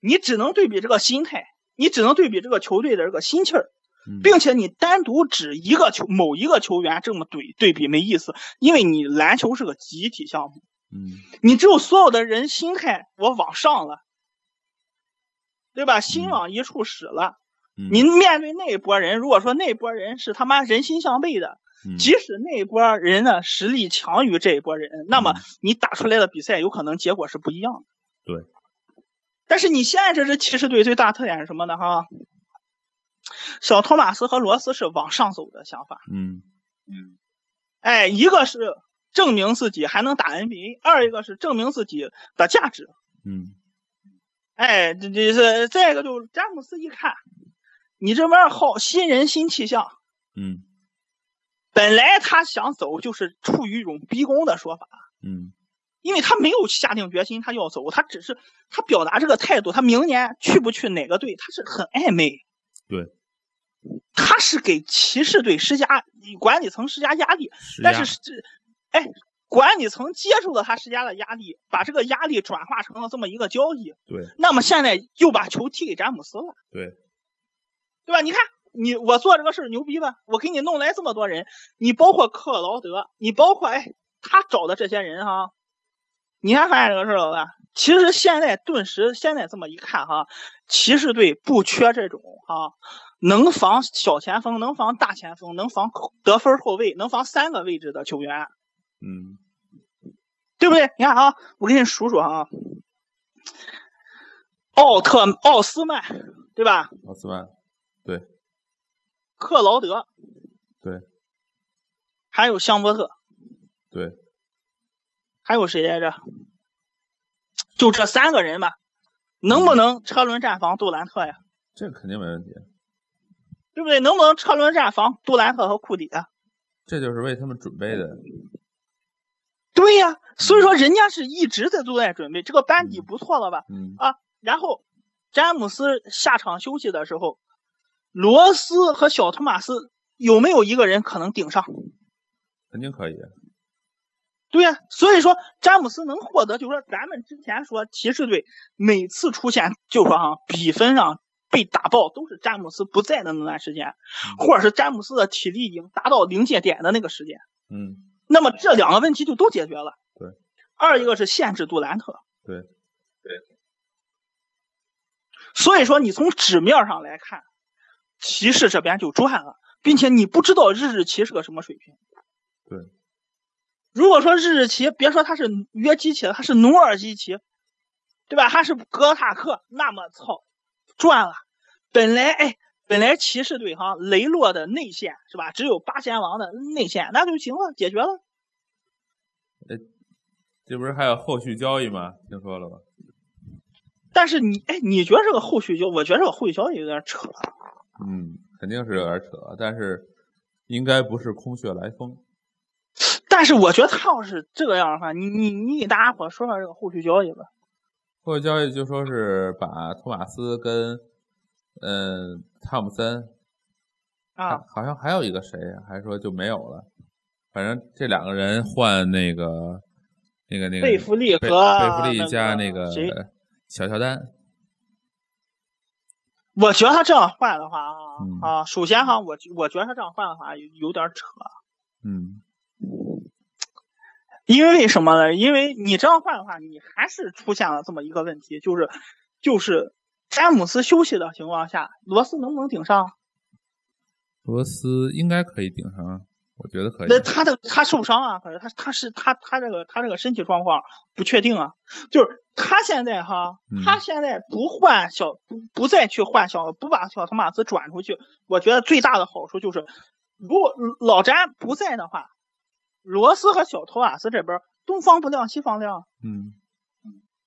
你只能对比这个心态，你只能对比这个球队的这个心气儿。嗯并且你单独指一个球某一个球员这么对对比没意思，因为你篮球是个集体项目，嗯你只有所有的人心态我往上了，对吧？心往一处使了，嗯，你面对那一波人，如果说那一波人是他妈人心向背的，嗯即使那一波人呢实力强于这一波人，那么嗯你打出来的比赛有可能结果是不一样的。对。但是你现在这支骑士队最大特点是什么呢？哈，小托马斯和罗斯是往上走的想法。嗯嗯，哎，一个是证明自己还能打 NBA，二一个是证明自己的价值。嗯哎，这这是再一个就是詹姆斯一看，你这边好新人新气象，嗯本来他想走就是处于一种逼宫的说法，嗯因为他没有下定决心他要走，他只是他表达这个态度，他明年去不去哪个队，他是很暧昧。对，他是给骑士队施加管理层施加压力，但是这，哎，管理层接受了他施加的压力，把这个压力转化成了这么一个交易。对那么现在又把球踢给詹姆斯了，对，对吧？你看你我做这个事儿牛逼吧？我给你弄来这么多人，你包括克劳德，你包括哎他找的这些人哈，你还发现这个事儿了吧？其实现在顿时现在这么一看哈，骑士队不缺这种哈能防小前锋、能防大前锋、能防得分后卫、能防三个位置的球员，嗯对不对？你看啊，我给你数数啊，奥特奥斯曼，对吧？奥斯曼，对克劳德，对还有香波特，对，还有谁来着？就这三个人吧，能不能车轮战防杜兰特呀？这肯定没问题，对不对？能不能车轮战防杜兰特和库里啊？这就是为他们准备的。对呀，所以说人家是一直在都在准备，这个班底不错了吧？嗯啊然后詹姆斯下场休息的时候，罗斯和小托马斯有没有一个人可能顶上？肯定可以。对呀、所以说詹姆斯能获得，就是说咱们之前说骑士队每次出现，就说哈比分上被打爆，都是詹姆斯不在的那段时间，或者是詹姆斯的体力已经达到临界点的那个时间。嗯那么这两个问题就都解决了。对，二一个是限制杜兰特。对对所以说你从纸面上来看，骑士这边就赚了，并且你不知道日日奇是个什么水平。对，如果说日日奇，别说他是约基奇了，他是努尔基奇，对吧？他是格塔克，那么操，赚了。本来哎，本来骑士队哈雷洛的内线是吧，只有八贤王的内线，那就行了，解决了。这不是还有后续交易吗？听说了吧？但是你哎，你觉得这个后续交？我觉得这个后续交易有点扯。嗯，肯定是有点扯，但是应该不是空穴来风。但是我觉得他要是这个样的话，你你你给大家伙说说这个后续交易吧。后续交易就说是把托马斯跟嗯汤姆森啊，好像还有一个谁呀？还说就没有了。反正这两个人换那个那个那个贝弗利和贝弗利加那个小乔丹。我觉得他这样换的话啊、嗯啊，首先哈，我我觉得他这样换的话有有点扯，嗯因为为什么呢？因为你这样换的话，你还是出现了这么一个问题，就是就是詹姆斯休息的情况下，罗斯能不能顶上？罗斯应该可以顶上，啊我觉得可以。那他的他受伤啊，可是他他是他他这个他这个身体状况不确定啊，就是他现在哈，嗯他现在不换小不不再去换小不把小托马斯转出去，我觉得最大的好处就是，如果老詹不在的话，罗斯和小托马斯这边东方不亮西方亮，嗯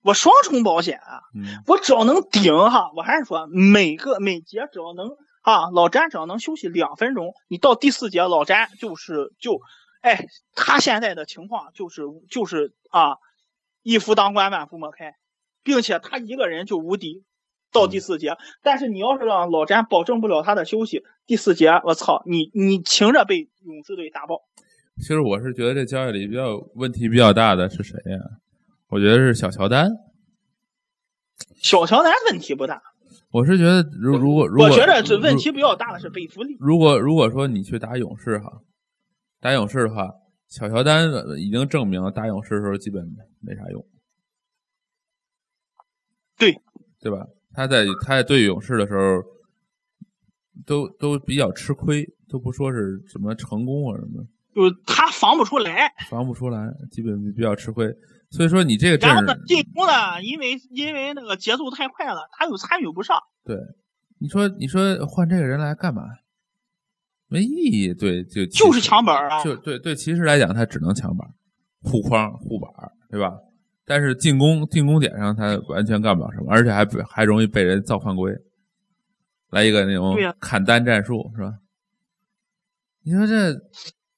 我双重保险啊，嗯我只要能顶哈，我还是说每个每节只要能啊，老詹只要能休息两分钟，你到第四节老詹就是就，哎，他现在的情况就是就是啊，一夫当关万夫莫开，并且他一个人就无敌到第四节。但是你要是让老詹保证不了他的休息，第四节我操，你你凭着被勇士队打爆。其实我是觉得这交易里比较问题比较大的是谁呀？我觉得是小乔丹。小乔丹问题不大。我是觉得，如如果如果我觉得这问题比较大的是贝弗利。如果如果说你去打勇士哈，打勇士的话，小乔丹已经证明了打勇士的时候基本没啥用。对，对吧？他在他在对勇士的时候，都都比较吃亏，都不说是什么成功啊什么，就是他防不出来，防不出来，基本比较吃亏。所以说你这个阵然后呢，进攻呢，因为因为那个节奏太快了，他又参与不上。对，你说你说换这个人来干嘛？没意义。对，就就是抢板啊。就对对，骑士来讲，他只能抢板、护框、护板，对吧？但是进攻进攻点上，他完全干不了什么，而且还还容易被人造犯规，来一个那种砍单战术，是吧？你说这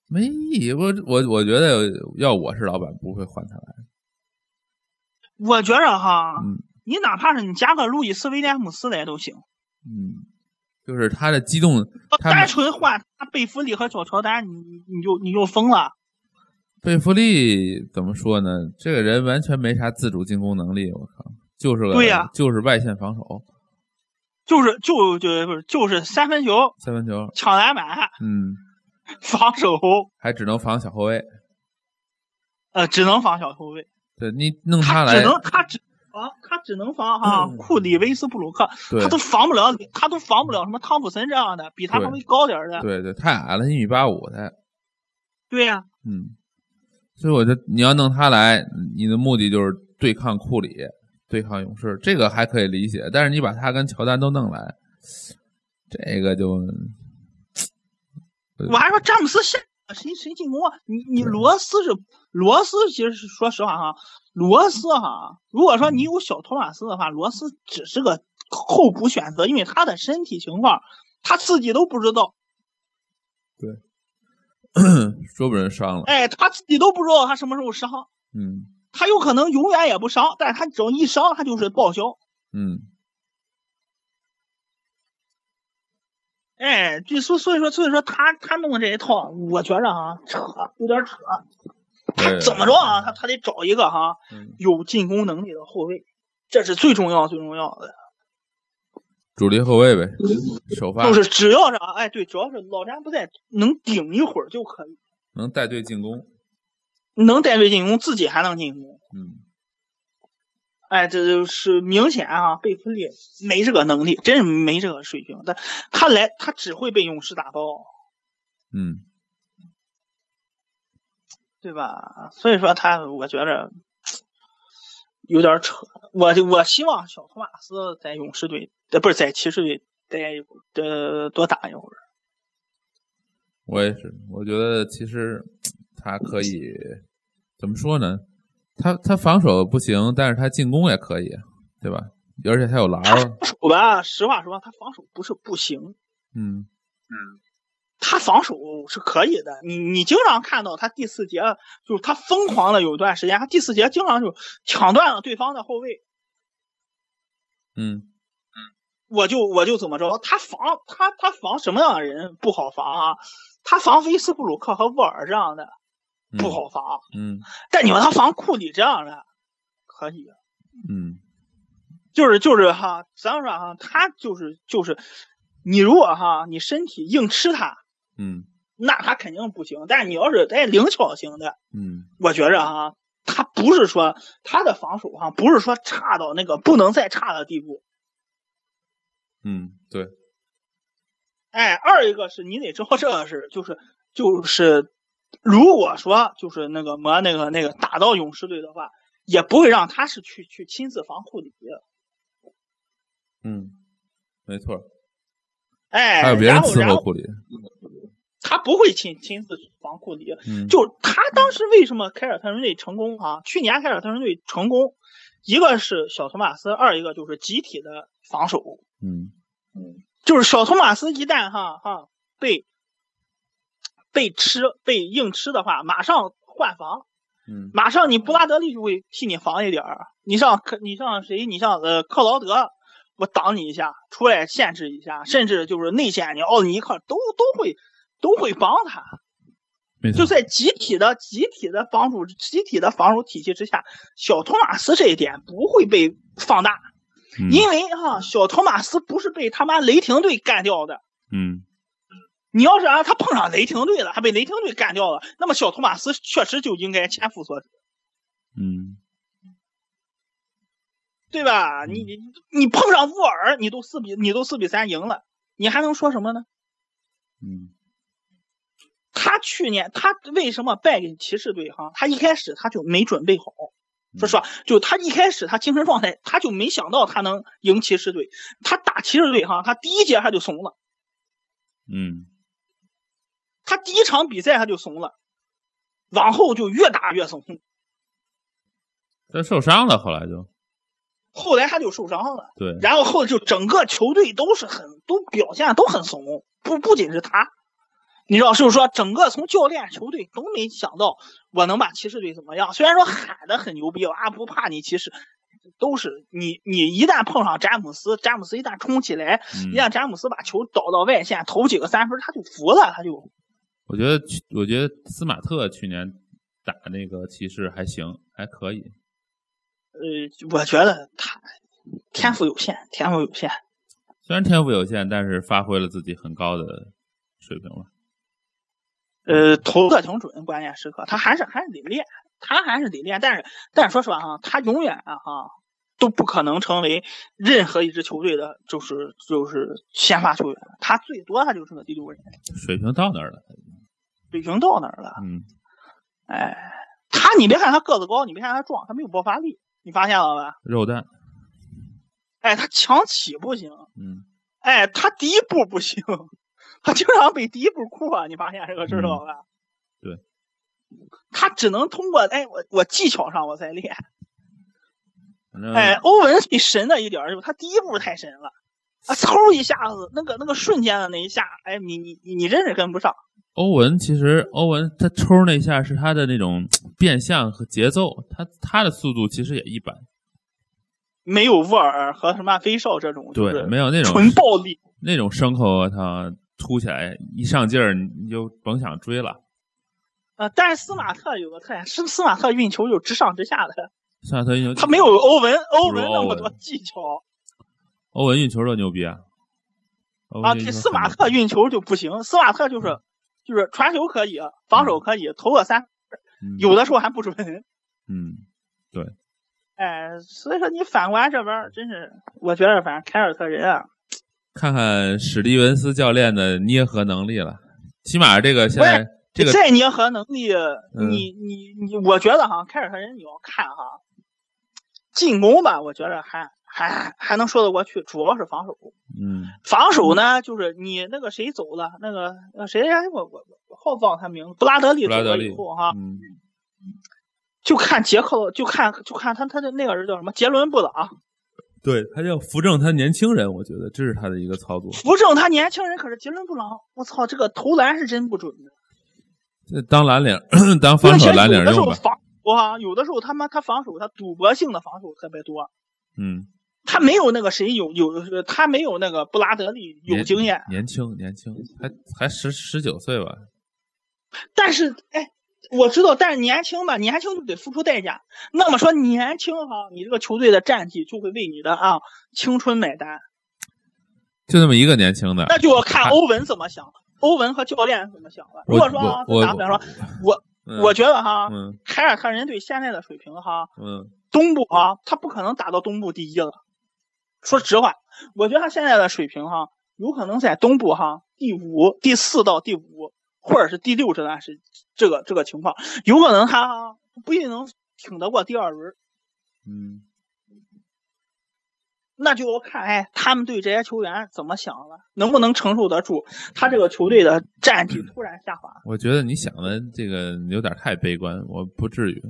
没意义。我我我觉得要我是老板，不会换他来。我觉着哈，嗯，你哪怕是你加个路易斯威廉姆斯来都行，嗯，就是他的机动，单纯换他贝弗利和小乔丹，你你就你就疯了。贝弗利怎么说呢？这个人完全没啥自主进攻能力，我靠，就是个对呀，就是外线防守，就是就就不是就是三分球，三分球抢篮板，嗯，防守还只能防小后卫，呃，只能防小后卫。对你弄他来，只能他只防他只能防哈库里、威斯布鲁克，他都防不了，他都防不了什么汤普森这样的比他稍微高点的。对对，太矮了，一米八五的。对呀，嗯，所以我就你要弄他来，你的目的就是对抗库里、对抗勇士，这个还可以理解。但是你把他跟乔丹都弄来，这个就，我还说詹姆斯下。谁谁进攻啊？你你罗斯是罗斯，其实是说实话哈，罗斯哈，如果说你有小托马斯的话，罗斯只是个候补选择，因为他的身体情况他自己都不知道。对，说不准伤了。哎，他自己都不知道他什么时候伤。嗯。他有可能永远也不伤，但是他只要一伤，他就是报销。嗯。哎，就所所以说，所以说他他弄的这一套，我觉着哈扯，有点扯。他怎么着啊？他他得找一个哈有进攻能力的后卫，这是最重要最重要的。主力后卫呗，首发。就是只要是啊哎，对，主要是老詹不在，能顶一会儿就可以。能带队进攻。能带队进攻，自己还能进攻。嗯。哎，这就是明显啊，贝弗利没这个能力，真是没这个水平。但他来，他只会被勇士打爆，嗯，对吧？所以说他，我觉着有点扯。我我希望小托马斯在勇士队，呃，不是在骑士队待一会儿，呃，多打一会儿。我也是，我觉得其实他可以怎么说呢？他他防守不行，但是他进攻也可以，对吧？而且他有篮儿。防守吧，实话说，他防守不是不行。嗯嗯，他防守是可以的。你你经常看到他第四节，就是他疯狂的有一段时间，他第四节经常就抢断了对方的后卫。嗯嗯，我就我就怎么着，他防他他防什么样的人不好防啊？他防威斯布鲁克和沃尔这样的。不好防，嗯，但你说他防库里这样的可以，嗯，就是就是哈，咱说哈，他就是就是，你如果哈你身体硬吃他，嗯，那他肯定不行。但是你要是带灵巧型的，嗯，我觉着哈，他不是说他的防守哈不是说差到那个不能再差的地步，嗯，对，哎，二一个是你得知道这个事就是就是。如果说就是那个么那个那个打到勇士队的话，也不会让他是去去亲自防库里。嗯，没错。哎，还有别人伺候库里。他不会亲亲自防库里。嗯。就他当时为什么凯尔特人队成功啊？去年凯尔特人队成功，一个是小托马斯，二一个就是集体的防守。嗯嗯。就是小托马斯一旦哈哈被被吃被硬吃的话，马上换防，嗯马上你布拉德利就会替你防一点儿。你像克，你像谁？你像呃克劳德，我挡你一下，出来限制一下，甚至就是内线，你奥尼克都都会都会帮他。就，在集体的集体的帮助、集体的防守体系之下，小托马斯这一点不会被放大，嗯因为哈、小托马斯不是被他妈雷霆队干掉的。嗯你要是啊他碰上雷霆队了，还被雷霆队干掉了，那么小托马斯确实就应该千夫所指，嗯对吧？你你你碰上沃尔，你都四比你都四比三赢了，你还能说什么呢？嗯他去年他为什么败给骑士队？哈，他一开始他就没准备好。说实话，就他一开始他精神状态，他就没想到他能赢骑士队。他打骑士队哈，他第一节他就怂了，嗯。他第一场比赛他就怂了，往后就越打越怂。他受伤了，后来就。后来他就受伤了，对，然后后就整个球队都是很都表现都很怂，不不仅是他，你知道，就是说整个从教练球队都没想到我能把骑士队怎么样。虽然说喊的很牛逼啊，不怕你骑士，都是你你一旦碰上詹姆斯，詹姆斯一旦冲起来，嗯一旦詹姆斯把球倒到外线投几个三分，他就服了，他就我觉得，我觉得斯马特去年打那个骑士还行，还可以。呃，我觉得他天赋有限，天赋有限。虽然天赋有限，但是发挥了自己很高的水平了。呃，投的挺准，关键时刻他还是还是得练，他还是得练。但是但是说实话哈，他永远啊哈都不可能成为任何一支球队的，就是就是先发球员。他最多他就是个第六人，水平到那儿了。水平到那儿了。嗯，哎，他你别看他个子高，你别看他壮，他没有爆发力，你发现了吧？肉蛋。哎，他强起不行，嗯哎，他第一步不行，他经常被第一步库啊，你发现这个知道吧？对，他只能通过哎，我我技巧上我再练。哎，欧文最神的一点就是他第一步太神了，啊，嗖一下子，那个那个瞬间的那一下，哎，你你你你真是跟不上。欧文其实欧文他抽那一下是他的那种 变相和节奏，他他的速度其实也一般。没有沃尔和什么飞少这种，对，没有那种纯暴力。那种牲口，他突起来一上劲儿，你就甭想追了。啊，但是斯马特有个特点，斯斯马特运球就直上直下的，斯马特运球，他没有欧文欧文文那么多技巧欧文运球多牛逼啊！啊。对，斯马特运球就不行，斯马特就是就是传球可以，防守可以，投个三，嗯有的时候还不准。嗯，对哎，所以说你反观这边，真是我觉得反正凯尔特人啊，看看史蒂文斯教练的捏合能力了。起码这个现在这个再捏合能力，嗯你你你，我觉得哈，凯尔特人你要看哈，进攻吧，我觉得还还还能说得过去，主要是防守。嗯防守呢，就是你那个谁走了，那个那谁来，我我我好忘他名字，布拉德利走了布拉德利以后哈，嗯就看杰克，就看就看他他的那个人叫什么杰伦布朗，对他要扶正他年轻人，我觉得这是他的一个操作。扶正他年轻人，可是杰伦布朗，我操，这个投篮是真不准的。这当蓝领，当防守蓝领有的时用吧。候防哇，有的时候他妈他防守他赌博性的防守特别多，嗯，他没有那个谁有有他没有那个布拉德利有经验，年轻年轻，还还十十九岁吧。但是哎，我知道，但是年轻吧，年轻就得付出代价。那么说年轻哈，你这个球队的战绩就会为你的啊青春买单，就那么一个年轻的，那就要看欧文怎么想，欧文和教练怎么想了。如果说啊，打比方说，我嗯我觉得哈，嗯凯尔特人队现在的水平哈，嗯东部啊，他不可能打到东部第一了。说实话，我觉得他现在的水平哈，有可能在东部哈第五、第四到第五，或者是第六这段是这个这个情况，有可能他不一定能挺得过第二轮。嗯，那就要看哎，他们对这些球员怎么想了，能不能承受得住他这个球队的战绩突然下滑。我觉得你想的这个有点太悲观，我不至于。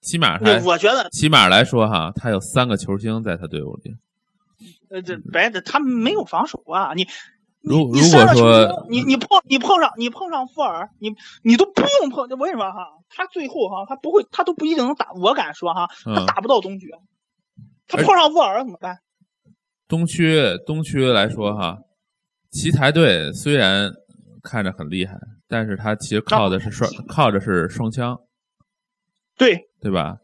起码他我觉得，起码来说哈，他有三个球星在他队伍里。呃，这白的他没有防守啊！你如如果说你你碰你碰上你碰上富尔，你你都不用碰，为什么哈？他最后哈他不会，他都不一定能打。我敢说哈，他嗯打不到东区，他碰上沃尔怎么办？东区东区来说哈，奇才队虽然看着很厉害，但是他其实靠的是双靠的是双枪，对，对吧？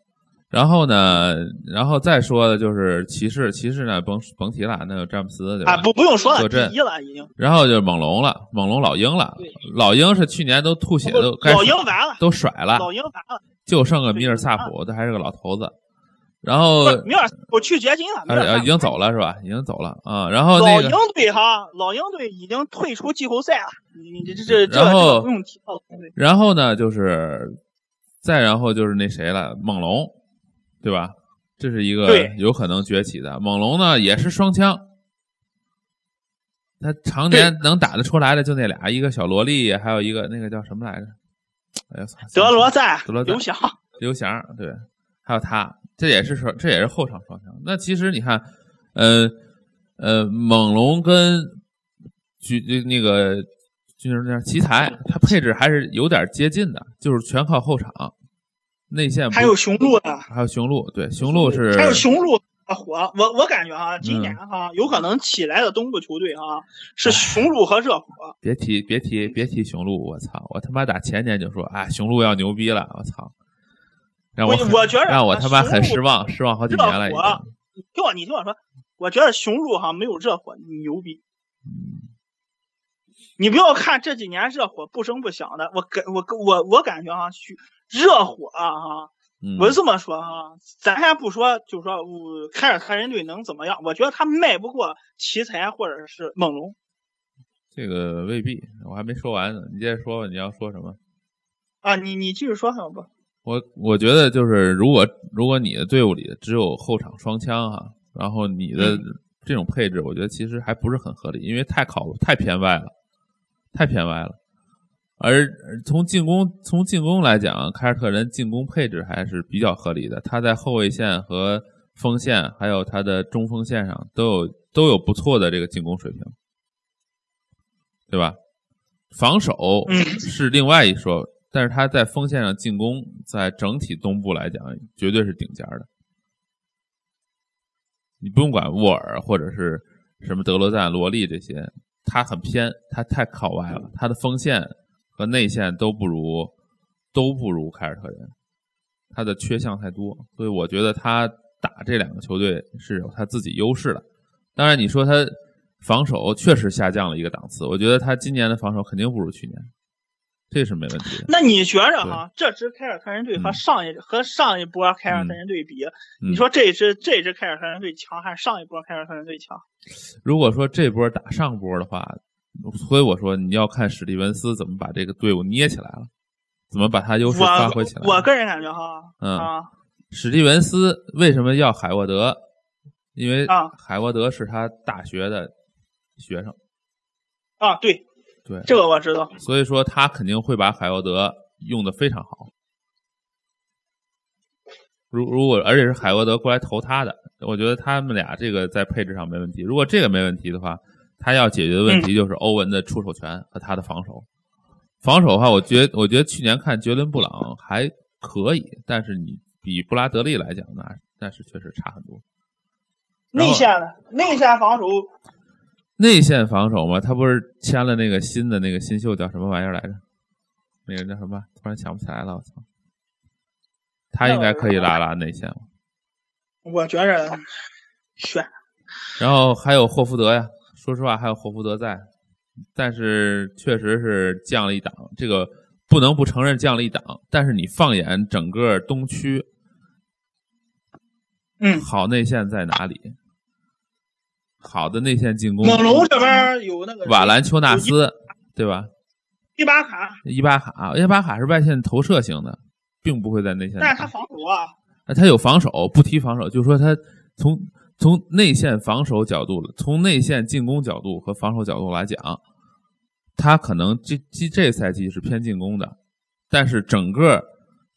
然后呢，然后再说的就是骑士，骑士呢甭甭提了，那有詹姆斯对吧？啊，不不用说了，坐镇第一了已经。然后就是猛龙了，猛龙老鹰了，老鹰是去年都吐血都该老鹰完了，都甩了，老鹰完了。就剩个米尔萨普，他还是个老头子。然后米尔，我去掘金了，米呃尔萨普呃已经走了是吧？已经走了啊。然后老那个鹰队哈，老鹰队已经退出季后赛了。你你这这这然后这不用提了。然后呢，就是再然后就是那谁了，猛龙，对吧？这是一个有可能崛起的。猛龙呢也是双枪，他常年能打得出来的就那俩，一个小萝莉，还有一个那个叫什么来着？哎呀，德罗赞德罗赞刘翔，刘翔，对，还有他，这也是双，这也是后场双枪。那其实你看，呃呃，猛龙跟军那个就是那奇才，他配置还是有点接近的，就是全靠后场，内线还有雄鹿的，还有雄鹿，对，雄鹿是还有雄鹿啊火。我我感觉哈，嗯今年哈有可能起来的东部球队啊是雄鹿和热火。别提别提别提雄鹿，我操！我他妈打前年就说啊，雄鹿要牛逼了，我操！让我我我觉得让我他妈很失望。失望好几年了已经。火，你听我你听我说，我觉得雄鹿哈没有热火牛逼。嗯你不要看这几年热火不声不响的，我感我我我感觉哈，许热火啊哈，嗯，我这么说哈，咱先不说，就说我凯尔特人队能怎么样？我觉得他迈不过奇才或者是猛龙。这个未必，我还没说完呢，你接着说吧。你要说什么？啊，你你继续说好吧。我我觉得就是，如果如果你的队伍里只有后场双枪哈，然后你的这种配置，我觉得其实还不是很合理，因为太靠太偏外了，太偏外了。而而从进攻从进攻来讲，凯尔特人进攻配置还是比较合理的，他在后卫线和锋线，还有他的中锋线上都有都有不错的这个进攻水平，对吧？防守嗯是另外一说，但是他在锋线上进攻，在整体东部来讲，绝对是顶尖的。你不用管沃尔或者是什么德罗赞、罗利这些，他很偏，他太靠外了，他的锋线和内线都不如都不如凯尔特人，他的缺项太多，所以我觉得他打这两个球队是有他自己优势的。当然，你说他防守确实下降了一个档次，我觉得他今年的防守肯定不如去年，这是没问题的。那你觉着哈，这支凯尔特人队和嗯上一、和上一波凯尔特人队比，嗯你说这支这支凯尔特人队强还是上一波凯尔特人队强？如果说这波打上波的话，所以我说你要看史蒂文斯怎么把这个队伍捏起来了，怎么把他优势发挥起来。我我个人感觉哈，嗯啊，史蒂文斯为什么要海沃德？因为啊海沃德是他大学的学生，啊，对，对，这个我知道。所以说他肯定会把海沃德用的非常好。如如果而且是海沃德过来投他的，我觉得他们俩这个在配置上没问题。如果这个没问题的话，他要解决的问题就是欧文的出手权和他的防守。防守的话，我觉得我觉得去年看杰伦布朗还可以，但是你比布拉德利来讲，那那是确实差很多。内线的内线防守，内线防守嘛，他不是签了那个新的那个新秀叫什么玩意儿来着？那个叫什么？突然想不起来了，我操！他应该可以拉拉内线。我觉着选然后还有霍福德呀，说实话还有霍福德在，但是确实是降了一档，这个不能不承认降了一档。但是你放眼整个东区，嗯好内线在哪里？好的内线进攻，猛龙这边有那个瓦兰丘纳斯，对吧？伊巴卡，伊巴卡，伊巴卡是外线投射型的，并不会在内线。但是他防守啊，啊他有防守，不提防守，就是说他从从内线防守角度，从内线进攻角度和防守角度来讲，他可能这这这赛季是偏进攻的，但是整个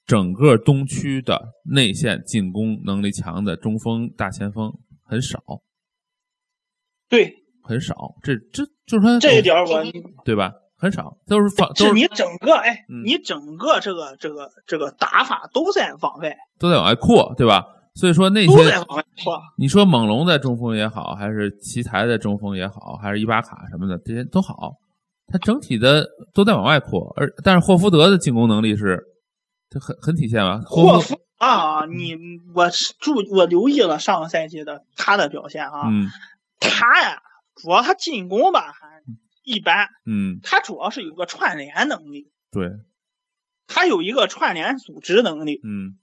整个东区的内线进攻能力强的中锋、大前锋很少，对，很少。这这就是说这一点我对吧？很少，都是防，都是你整个哎，嗯你整个这个这个这个打法都在往外，都在往外扩，对吧？所以说那些。你说猛龙的中锋也好，还是奇才的中锋也好，还是伊巴卡什么的，这些都好，他整体的都在往外扩。而但是霍福德的进攻能力是，这很很体现吧？霍福啊，你我是注我留意了上个赛季的他的表现啊，嗯他呀，主要他进攻吧还一般，嗯，他主要是有个串联能力，对，他有一个串联组织能力。嗯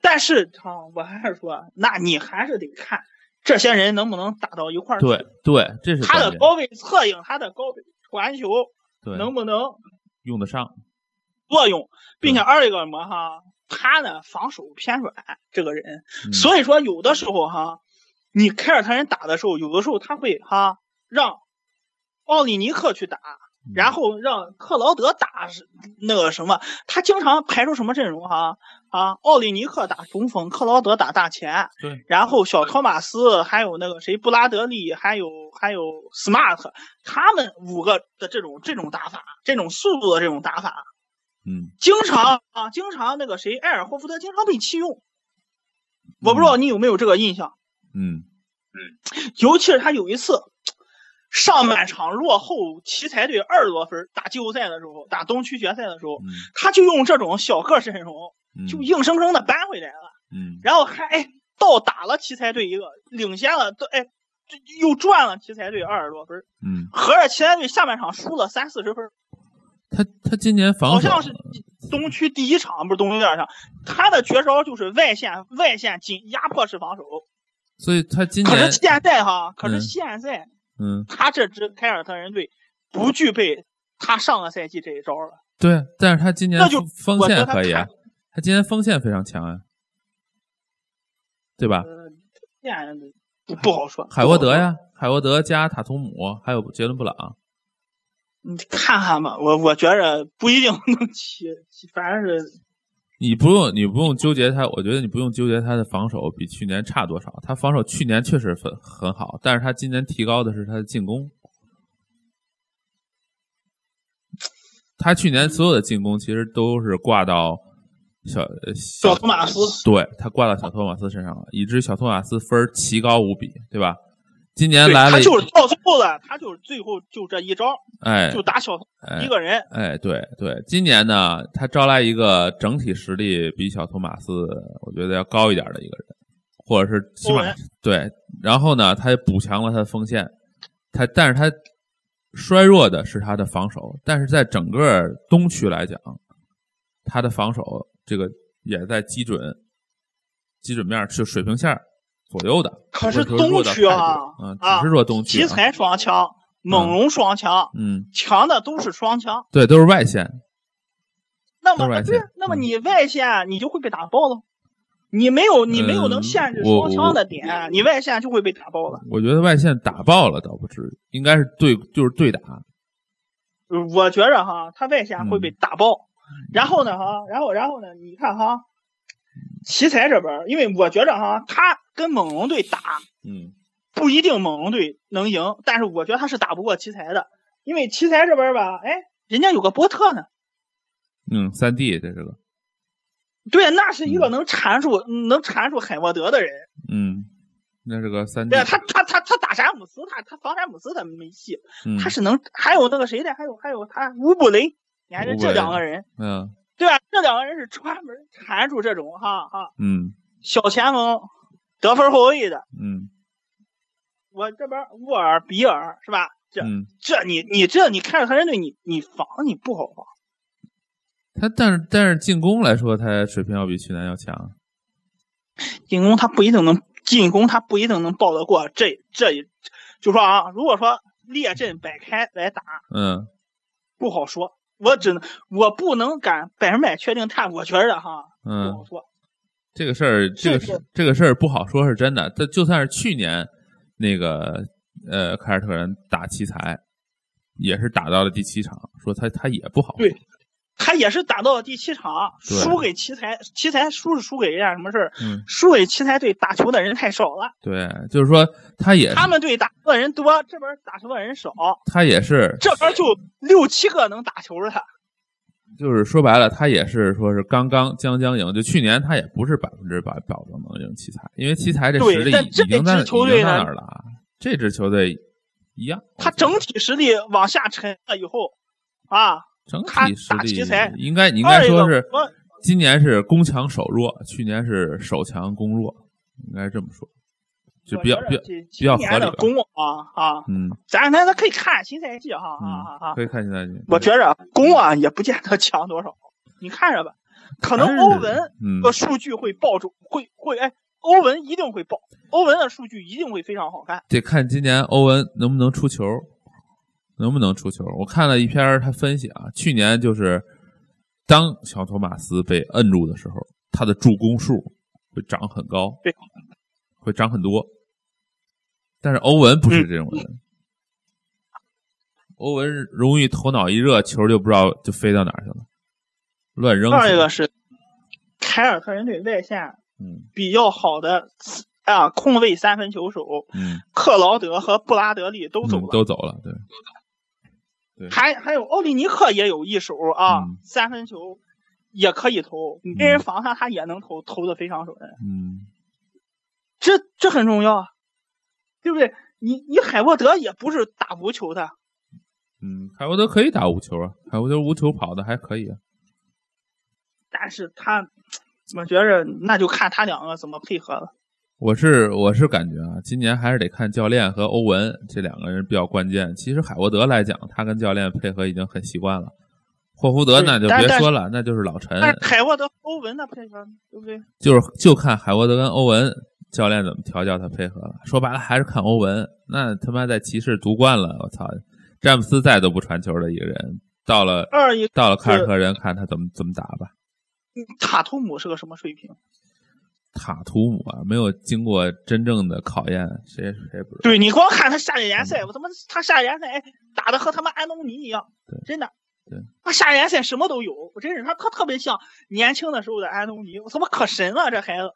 但是啊，我还是说，那你还是得看这些人能不能打到一块儿去。对对，这是他的高位策应，他的高位传球对。能不能用得上，作用，并且二一个什么哈，他呢防守偏软，这个人，嗯。所以说有的时候哈，你凯尔特人打的时候，有的时候他会哈让奥利尼克去打，嗯然后让克劳德打那个什么，他经常排出什么阵容哈啊，奥利尼克打中锋，克劳德打大前，对，然后小托马斯还有那个谁布拉德利，还有还有 smart，他们五个的这种这种打法，这种速度的这种打法，嗯。经常啊，经常那个谁埃尔霍福德经常被弃用，我不知道你有没有这个印象，嗯嗯。尤其是他有一次上半场落后奇才队二十多分打季后赛的时候，打东区决赛的时候，嗯他就用这种小个阵容，嗯，就硬生生的扳回来了。嗯然后还哎倒打了奇才队一个，领先了，都哎又赚了奇才队二十多分，嗯，合着奇才队下半场输了三四十分，他他今年防守好像是东区第一场不是东区第二场，他的绝招就是外线外线紧压迫式防守。所以他今年可是现在哈，可是嗯现在嗯他这支凯尔特人队不具备他上个赛季这一招了。对，但是他今年那就锋线可以啊，他今年锋线非常强啊，对吧？呃，不不好说。海沃德呀，海沃德加塔图姆，还有杰伦布朗，你看看吧，我我觉着不一定能起，起反正是你不用你不用纠结他，我觉得你不用纠结他的防守比去年差多少。他防守去年确实很很好，但是他今年提高的是他的进攻。他去年所有的进攻其实都是挂到小呃小托马斯。对他挂到小托马斯身上了，以致小托马斯分儿奇高无比，对吧？今年来了，他就是到最后了，他就是最后就这一招，哎就打小哎一个人。哎，对对，今年呢，他招来一个整体实力比小托马斯我觉得要高一点的一个人，或者是起码对，然后呢，他也补强了他的锋线，他但是他衰弱的是他的防守，但是在整个东区来讲，他的防守这个也在基准基准面儿是水平线儿左右的，可是东区啊嗯，啊只是说东区、啊，奇才双枪，猛龙双枪，嗯，强的都是双枪。对，都是外线，那么那么嗯你外线你就会被打爆了。你没有你没有能嗯限制双枪的点，你外线就会被打爆了。我觉得外线打爆了倒不至于，应该是对，就是对打。呃我觉着哈，他外线会嗯被打爆。然后呢哈，然后然后呢，你看哈，奇才这边，因为我觉着哈，他跟猛龙队打嗯。不一定猛龙队能赢，但是我觉得他是打不过奇才的，因为奇才这边吧，哎，人家有个波特呢，嗯，三 D 这是个，对，那是一个能缠住、能缠住海沃德的人。嗯，那是个三 D，对啊，他他他他打詹姆斯，他他防詹姆斯他没戏，嗯他是能还有那个谁的，还有还有他乌布雷，你看这这两个人，嗯。对吧？这两个人是专门缠住这种哈哈嗯。小前锋、得分后卫的。嗯我这边沃尔、比尔是吧？这嗯，这你你这你看着他人队，你你防你不好防。他但是但是进攻来说，他水平要比去年要强。进攻他不一定能进攻，他不一定能抱得过这这一。就说啊，如果说列阵摆开来打，嗯不好说。我只能我不能敢百分百确定他，我觉着哈不嗯好，说。这个事儿，这个是事这个事儿不好说，是真的。这就算是去年那个呃凯尔特人打奇才，也是打到了第七场，说他他也不好。对他也是打到了第七场，输给奇才，奇才输是输给人家什么事儿？嗯，输给奇才队打球的人太少了，对，就是说他也他们队打球的人多，这边打球的人少，他也是，这边就六七个能打球的。就是说白了，他也是说是刚刚将将赢。就去年他也不是百分之百保证能赢奇才，因为奇才这实力已经在已经在队那儿了啊。这支球队一样，他整体实力往下沉了以后，啊，整体实力应该应二一个该说是今年是攻强守弱，去年是守强攻弱，应该这么说，就比较比较比较合理的攻啊啊，嗯咱咱咱可以看新赛季哈啊嗯啊啊！可以看新赛季我觉着攻啊也不见得强多少，你看着吧，可能欧文嗯的数据会爆出，会会哎，欧文一定会爆，欧文的数据一定会非常好看。得看今年欧文能不能出球，能不能出球。我看了一篇他分析啊，去年就是当小托马斯被摁住的时候，他的助攻数会涨很高，对，会涨很多。但是欧文不是这种嗯人，欧文容易头脑一热，球就不知道就飞到哪儿去了，乱扔。二一个是凯尔特人队外线嗯。比较好的啊控卫三分球手嗯。克劳德和布拉德利都走嗯了，都走了，对，还还有奥利尼克也有一手啊，嗯。三分球也可以投，你没人防他，他也能投，投的非常准。嗯。这这很重要啊，对不对？你你海沃德也不是打无球的，嗯，海沃德可以打无球啊，海沃德无球跑的还可以啊。但是他怎么觉着那就看他两个怎么配合了。我是我是感觉啊，今年还是得看教练和欧文这两个人比较关键。其实海沃德来讲，他跟教练配合已经很习惯了。霍福德那就别说了，那就是老陈，但海沃德、欧文的配合，对不对？就是就看海沃德跟欧文教练怎么调教他配合了。说白了还是看欧文。那他妈在骑士夺冠了，我操！詹姆斯再都不传球的一个人，到了二一到了凯尔特人，看他怎么怎么打吧。塔图姆是个什么水平？塔图姆啊，没有经过真正的考验，谁谁不知道。对你光看他夏季联赛，我他妈他夏季联赛打的和他妈安东尼一样对，真的。对，他夏季联赛什么都有，我真是他他特别像年轻的时候的安东尼，我他妈可神了这孩子。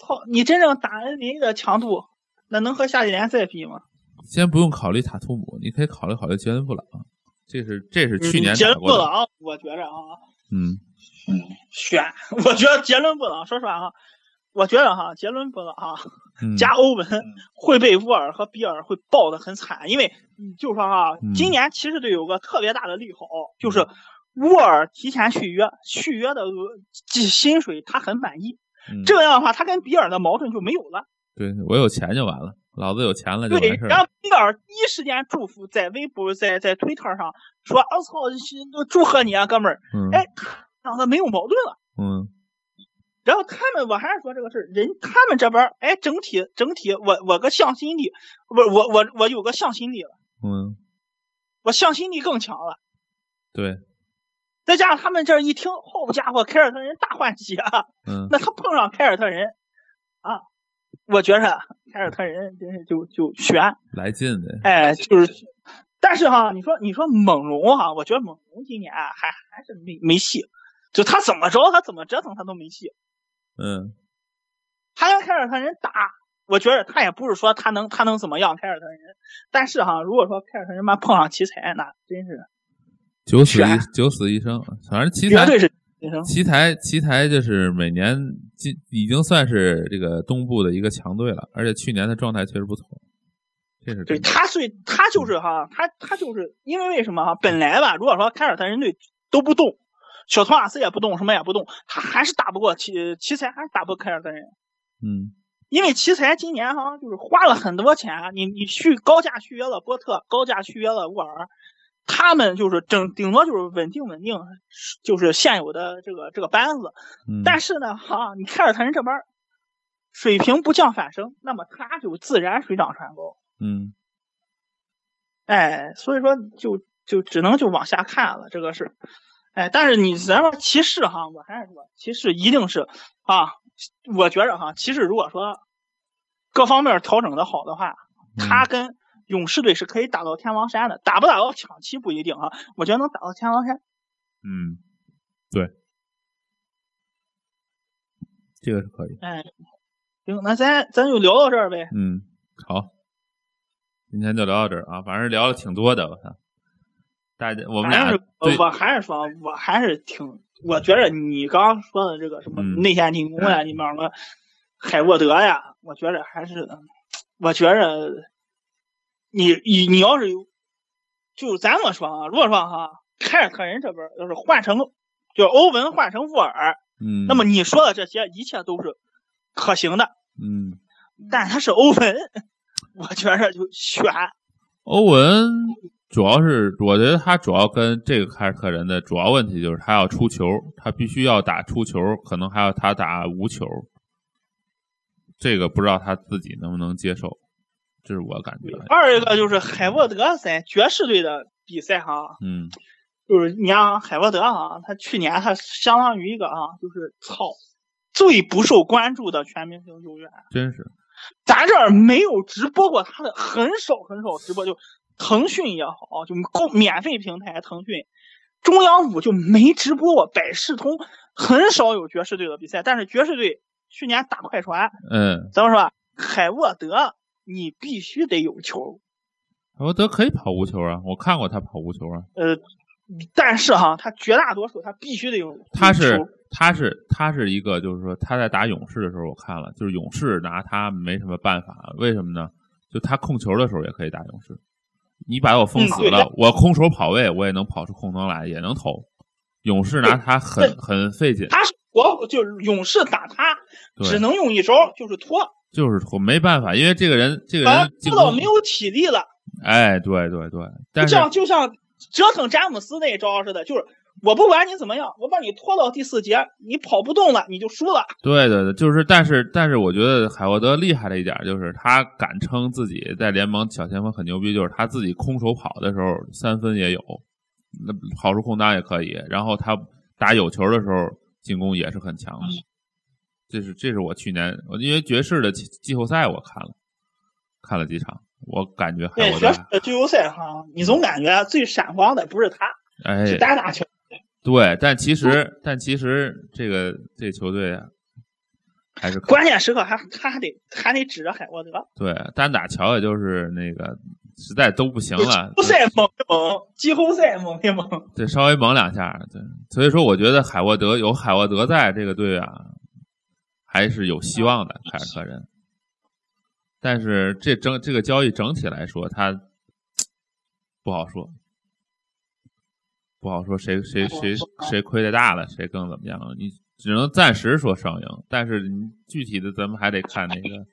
操，你真正打 NBA 的强度，那能和夏季联赛比吗？先不用考虑塔图姆，你可以考虑考虑杰伦布朗，这是这是去年杰。伦布朗，我觉着啊，嗯选，我觉得杰伦布朗，说实话哈，我觉得哈，杰伦布朗哈嗯，加欧文会被沃尔和比尔会爆得很惨，因为嗯就是说哈嗯，今年骑士队有个特别大的利好，就是沃尔提前续约，续约的额薪水他很满意，嗯这样的话他跟比尔的矛盾就没有了。对我有钱就完了，老子有钱了就对完事，儿然。后比尔第一时间祝福，在微博、在在推特上说：“我操，祝贺你啊，哥们儿！”嗯哎，让他没有矛盾了。嗯然后他们，我还是说这个事儿，人他们这边儿，哎，整体整体，我我个向心力，不是我我我有个向心力了，嗯，我向心力更强了。对，再加上他们这儿一听，好家伙，凯尔特人大换血啊！嗯那他碰上凯尔特人啊，我觉着凯尔特人真是就就悬，来劲的。哎，就是，但是哈，你说你说猛龙哈，我觉得猛龙今年啊还还是没没戏，就他怎么着，他怎么折腾他都没戏。嗯他跟凯尔特人打，我觉得他也不是说他能他能怎么样凯尔特人，但是哈，如果说凯尔特人妈碰上奇才，那真是九死一九死一生，反正奇才绝对是。奇才奇才就是每年今已经算是这个东部的一个强队了，而且去年的状态确实不错，这是对他最他就是哈，他他就是因为为什么哈？本来吧，如果说凯尔特人队都不动，小托马斯也不动，什么也不动，他还是打不过奇奇才，还是打不过凯尔特人。嗯因为奇才今年哈就是花了很多钱，你你续高价续约了波特，高价续约了沃尔，他们就是整顶多就是稳定稳定，就是现有的这个这个班子。嗯，但是呢，哈，你凯尔特人这边水平不降反升，那么他就自然水涨船高。嗯哎，所以说就就只能就往下看了，这个是，哎，但是你咱说骑士哈，我还是说骑士一定是啊，我觉着哈，骑士如果说各方面调整的好的话，嗯他跟勇士队是可以打到天王山的，打不打到抢七不一定啊，我觉得能打到天王山。嗯对这个是可以。哎，行，那咱咱就聊到这儿呗。嗯，好，今天就聊到这儿啊，反正聊的挺多的，我操。大家我们俩我还是说，我还是挺，我觉得你刚刚说的这个什么嗯内线进攻呀，你比方说海沃德呀，我觉着还是，我觉着你你你要是有，就咱们说啊，如果说哈，凯尔特人这边要是换成就欧文换成沃尔，嗯，那么你说的这些一切都是可行的，嗯，但他是欧文，我觉着就悬。欧文主要是，我觉得他主要跟这个凯尔特人的主要问题就是他要出球，他必须要打出球，可能还要他打无球，这个不知道他自己能不能接受，这是我感觉。二一个就是海沃德在爵士队的比赛哈，嗯就是你像海沃德啊，他去年他相当于一个啊，就是操最不受关注的全明星球员。真是，咱这儿没有直播过他的，很少很少直播，就腾讯也好，就公免费平台腾讯，中央五就没直播过，百事通很少有爵士队的比赛，但是爵士队去年打快船，嗯，怎么说？海沃德你必须得有球，海沃德可以跑无球啊，我看过他跑无球啊，呃，但是哈，他绝大多数他必须得有有他是他是他是一个，就是说他在打勇士的时候，我看了，就是勇士拿他没什么办法，为什么呢？就他控球的时候也可以打勇士，你把我封死了，我空手跑位我也能跑出空当来，也能投。勇士拿他很很费劲，他是我就是勇士打他只能用一招，就是拖，就是我没办法，因为这个人这个反人进攻正拖到没，有体力了，哎，对对对，但就是像就像折腾詹姆斯那一招似的，就是我不管你怎么样，我把你拖到第四节，你跑不动了，你就输了。对对对，就是，但是但是，我觉得海沃德厉害的一点就是他敢称自己在联盟小前锋很牛逼，就是他自己空手跑的时候三分也有，那跑出空当也可以，然后他打有球的时候进攻也是很强的。这是这是我去年我因为爵士的季季后赛我看了看了几场，我感觉还对，沃德爵士的季后赛哈，你总感觉最闪光的不是他，哎。是单打球。对，但其实但其实这个这个球队啊还是关键时刻还他还得还得指着海沃德，对，单打乔也就是那个实在都不行季了后，赛猛一猛，季后赛猛一猛。对，稍微猛两下，对，所以说我觉得海沃德有海沃德在这个队啊，还是有希望的，凯尔特人。但是这整这个交易整体来说，他不好说，不好说谁谁谁谁亏的大了，谁更怎么样了？你只能暂时说双赢，但是你具体的咱们还得看那个，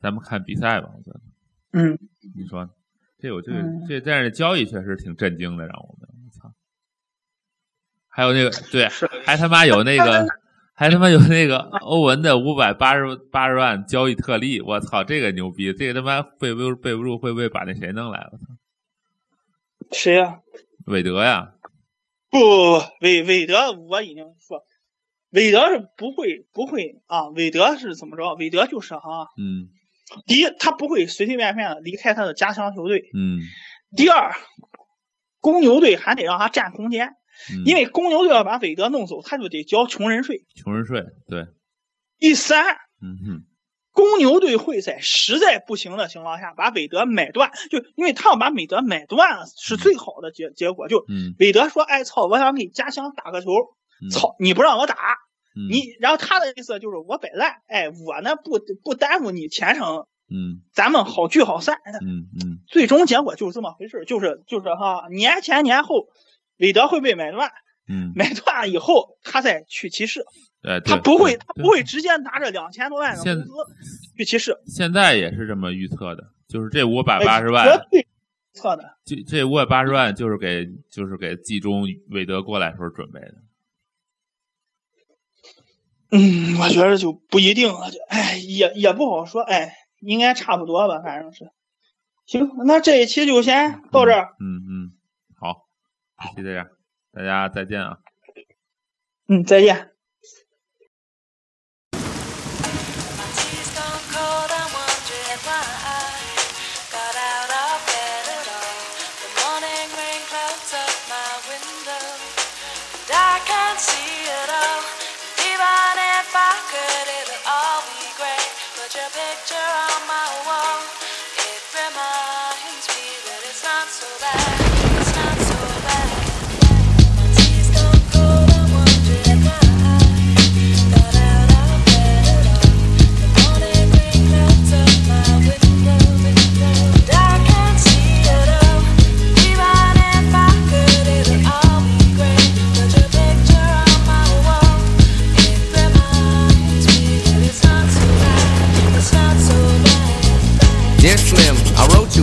咱们看比赛吧，我觉得。嗯，你说这有这个嗯这，但是交易确实挺震惊的，让我们我操！还有那个对，还他妈有那个，还他妈有那个欧文的五百八十八十万交易特例，我操，这个牛逼！这个他妈背不背不住，会不会把那谁弄来？我操，谁呀、韦德呀，不不不，韦韦德我已经说，韦德是不会不会啊，韦德是怎么着？韦德就是哈、嗯第一，他不会随随便便的离开他的家乡球队；嗯第二，公牛队还得让他占空间，嗯，因为公牛队要把韦德弄走，他就得交穷人税。穷人税，对，第三，嗯哼，公牛队会在实在不行的情况下把韦德买断，就因为他要把韦德买断了是最好的结结果。就嗯，韦德说：“哎操，我想给家乡打个球，嗯，操你不让我打，嗯，你然后他的意思就是我摆烂，哎，我呢不不耽误你前程，嗯咱们好聚好散。嗯嗯最终结果就是这么回事，就是就是哈，年前年后，韦德会被买断，嗯，买断以后他再去骑士，对，对他不会他不会直接拿着两千多万的现工资去骑士，现在也是这么预测的，就是这五百哎八十万，绝对测的。这这五百八十万就是给就是给季中韦德过来时候准备的。嗯，我觉得就不一定了，就哎也也不好说，哎，应该差不多吧，反正是。行，那这一期就先到这儿。嗯嗯，好，就这样，大家再见啊。嗯，再见。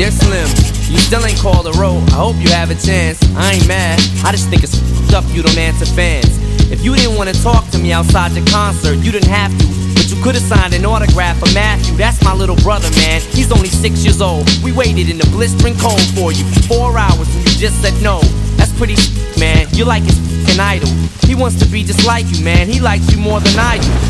Dear Slim, you still ain't called a road. I hope you have a chance. I ain't mad. I just think it's up you don't answer fans. If you didn't want to talk to me outside your concert, you didn't have to. But you could have signed an autograph for Matthew. That's my little brother, man. He's only six years old. We waited in the blistering cold for you for four hours and you just said no. That's pretty, man. You're like his idol. He wants to be just like you, man. He likes you more than I do.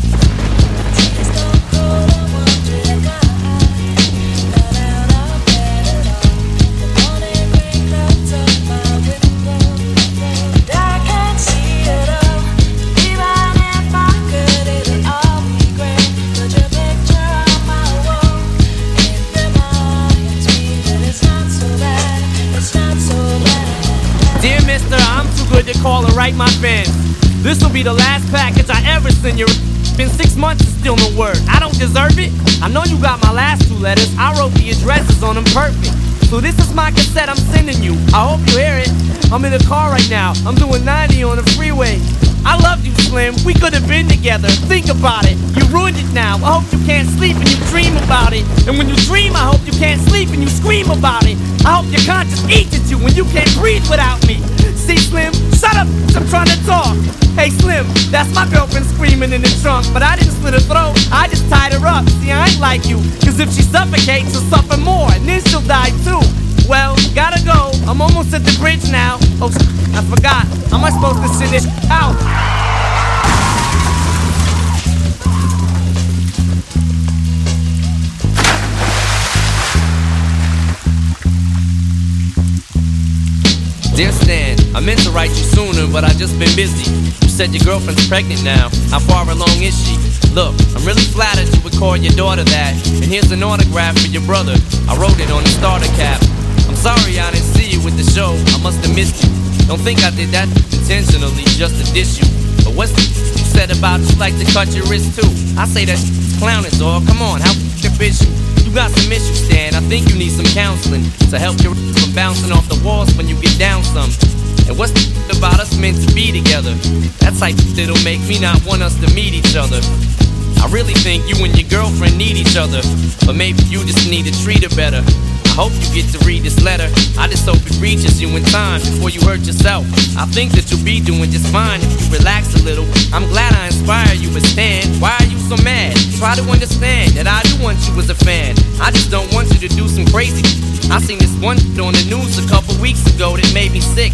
Write my fans. This will be the last package I ever send you. Been six months and still no word. I don't deserve it. I know you got my last two letters. I wrote the addresses on them perfect. So this is my cassette I'm sending you. I hope you hear it. I'm in the car right now. I'm doing 90 on the freeway. I love you, Slim. We could have been together. Think about it. You ruined it now. I hope you can't sleep and you dream about it. And when you dream, I hope you can't sleep and you scream about it. I hope your conscience eats at you when you can't breathe without me. Slim, shut up. I'm trying to talk. Hey, Slim, that's my girlfriend screaming in the trunk. But I didn't slit her throat. I just tied her up. See, I ain't like you. Cause if she suffocates, she'll suffer more. And then she'll die too. Well, gotta go. I'm almost at the bridge now. Oh, I forgot. How am I supposed to send this out? Dear Stan, I meant to write you sooner, but I just been busy. You said your girlfriend's pregnant now. How far along is she? Look, I'm really flattered you would call your daughter that. And here's an autograph for your brother. I wrote it on the starter cap. I'm sorry I didn't see you with the show. I must have missed you. Don't think I did that intentionally just to diss you. But what's you said about you like to cut your wrist too? I say that clowning, dog. Come on, how f***ing bitch you? You got some issues, Stan. I think you need some counseling to help you from bouncing off the walls when you get down some. And what's the about us meant to be together? That's like that'll make me not want us to meet each other. I really think you and your girlfriend need each other, but maybe you just need to treat her better. I hope you get to read this letter. I just hope it reaches you in time before you hurt yourself. I think that you'll be doing just fine if you relax a little. I'm glad I inspire you, but Stan, why are you so mad? Try to understand that I do want you as a fan. I just don't want you to do some crazy. I seen this one on the news a couple weeks ago that made me sick.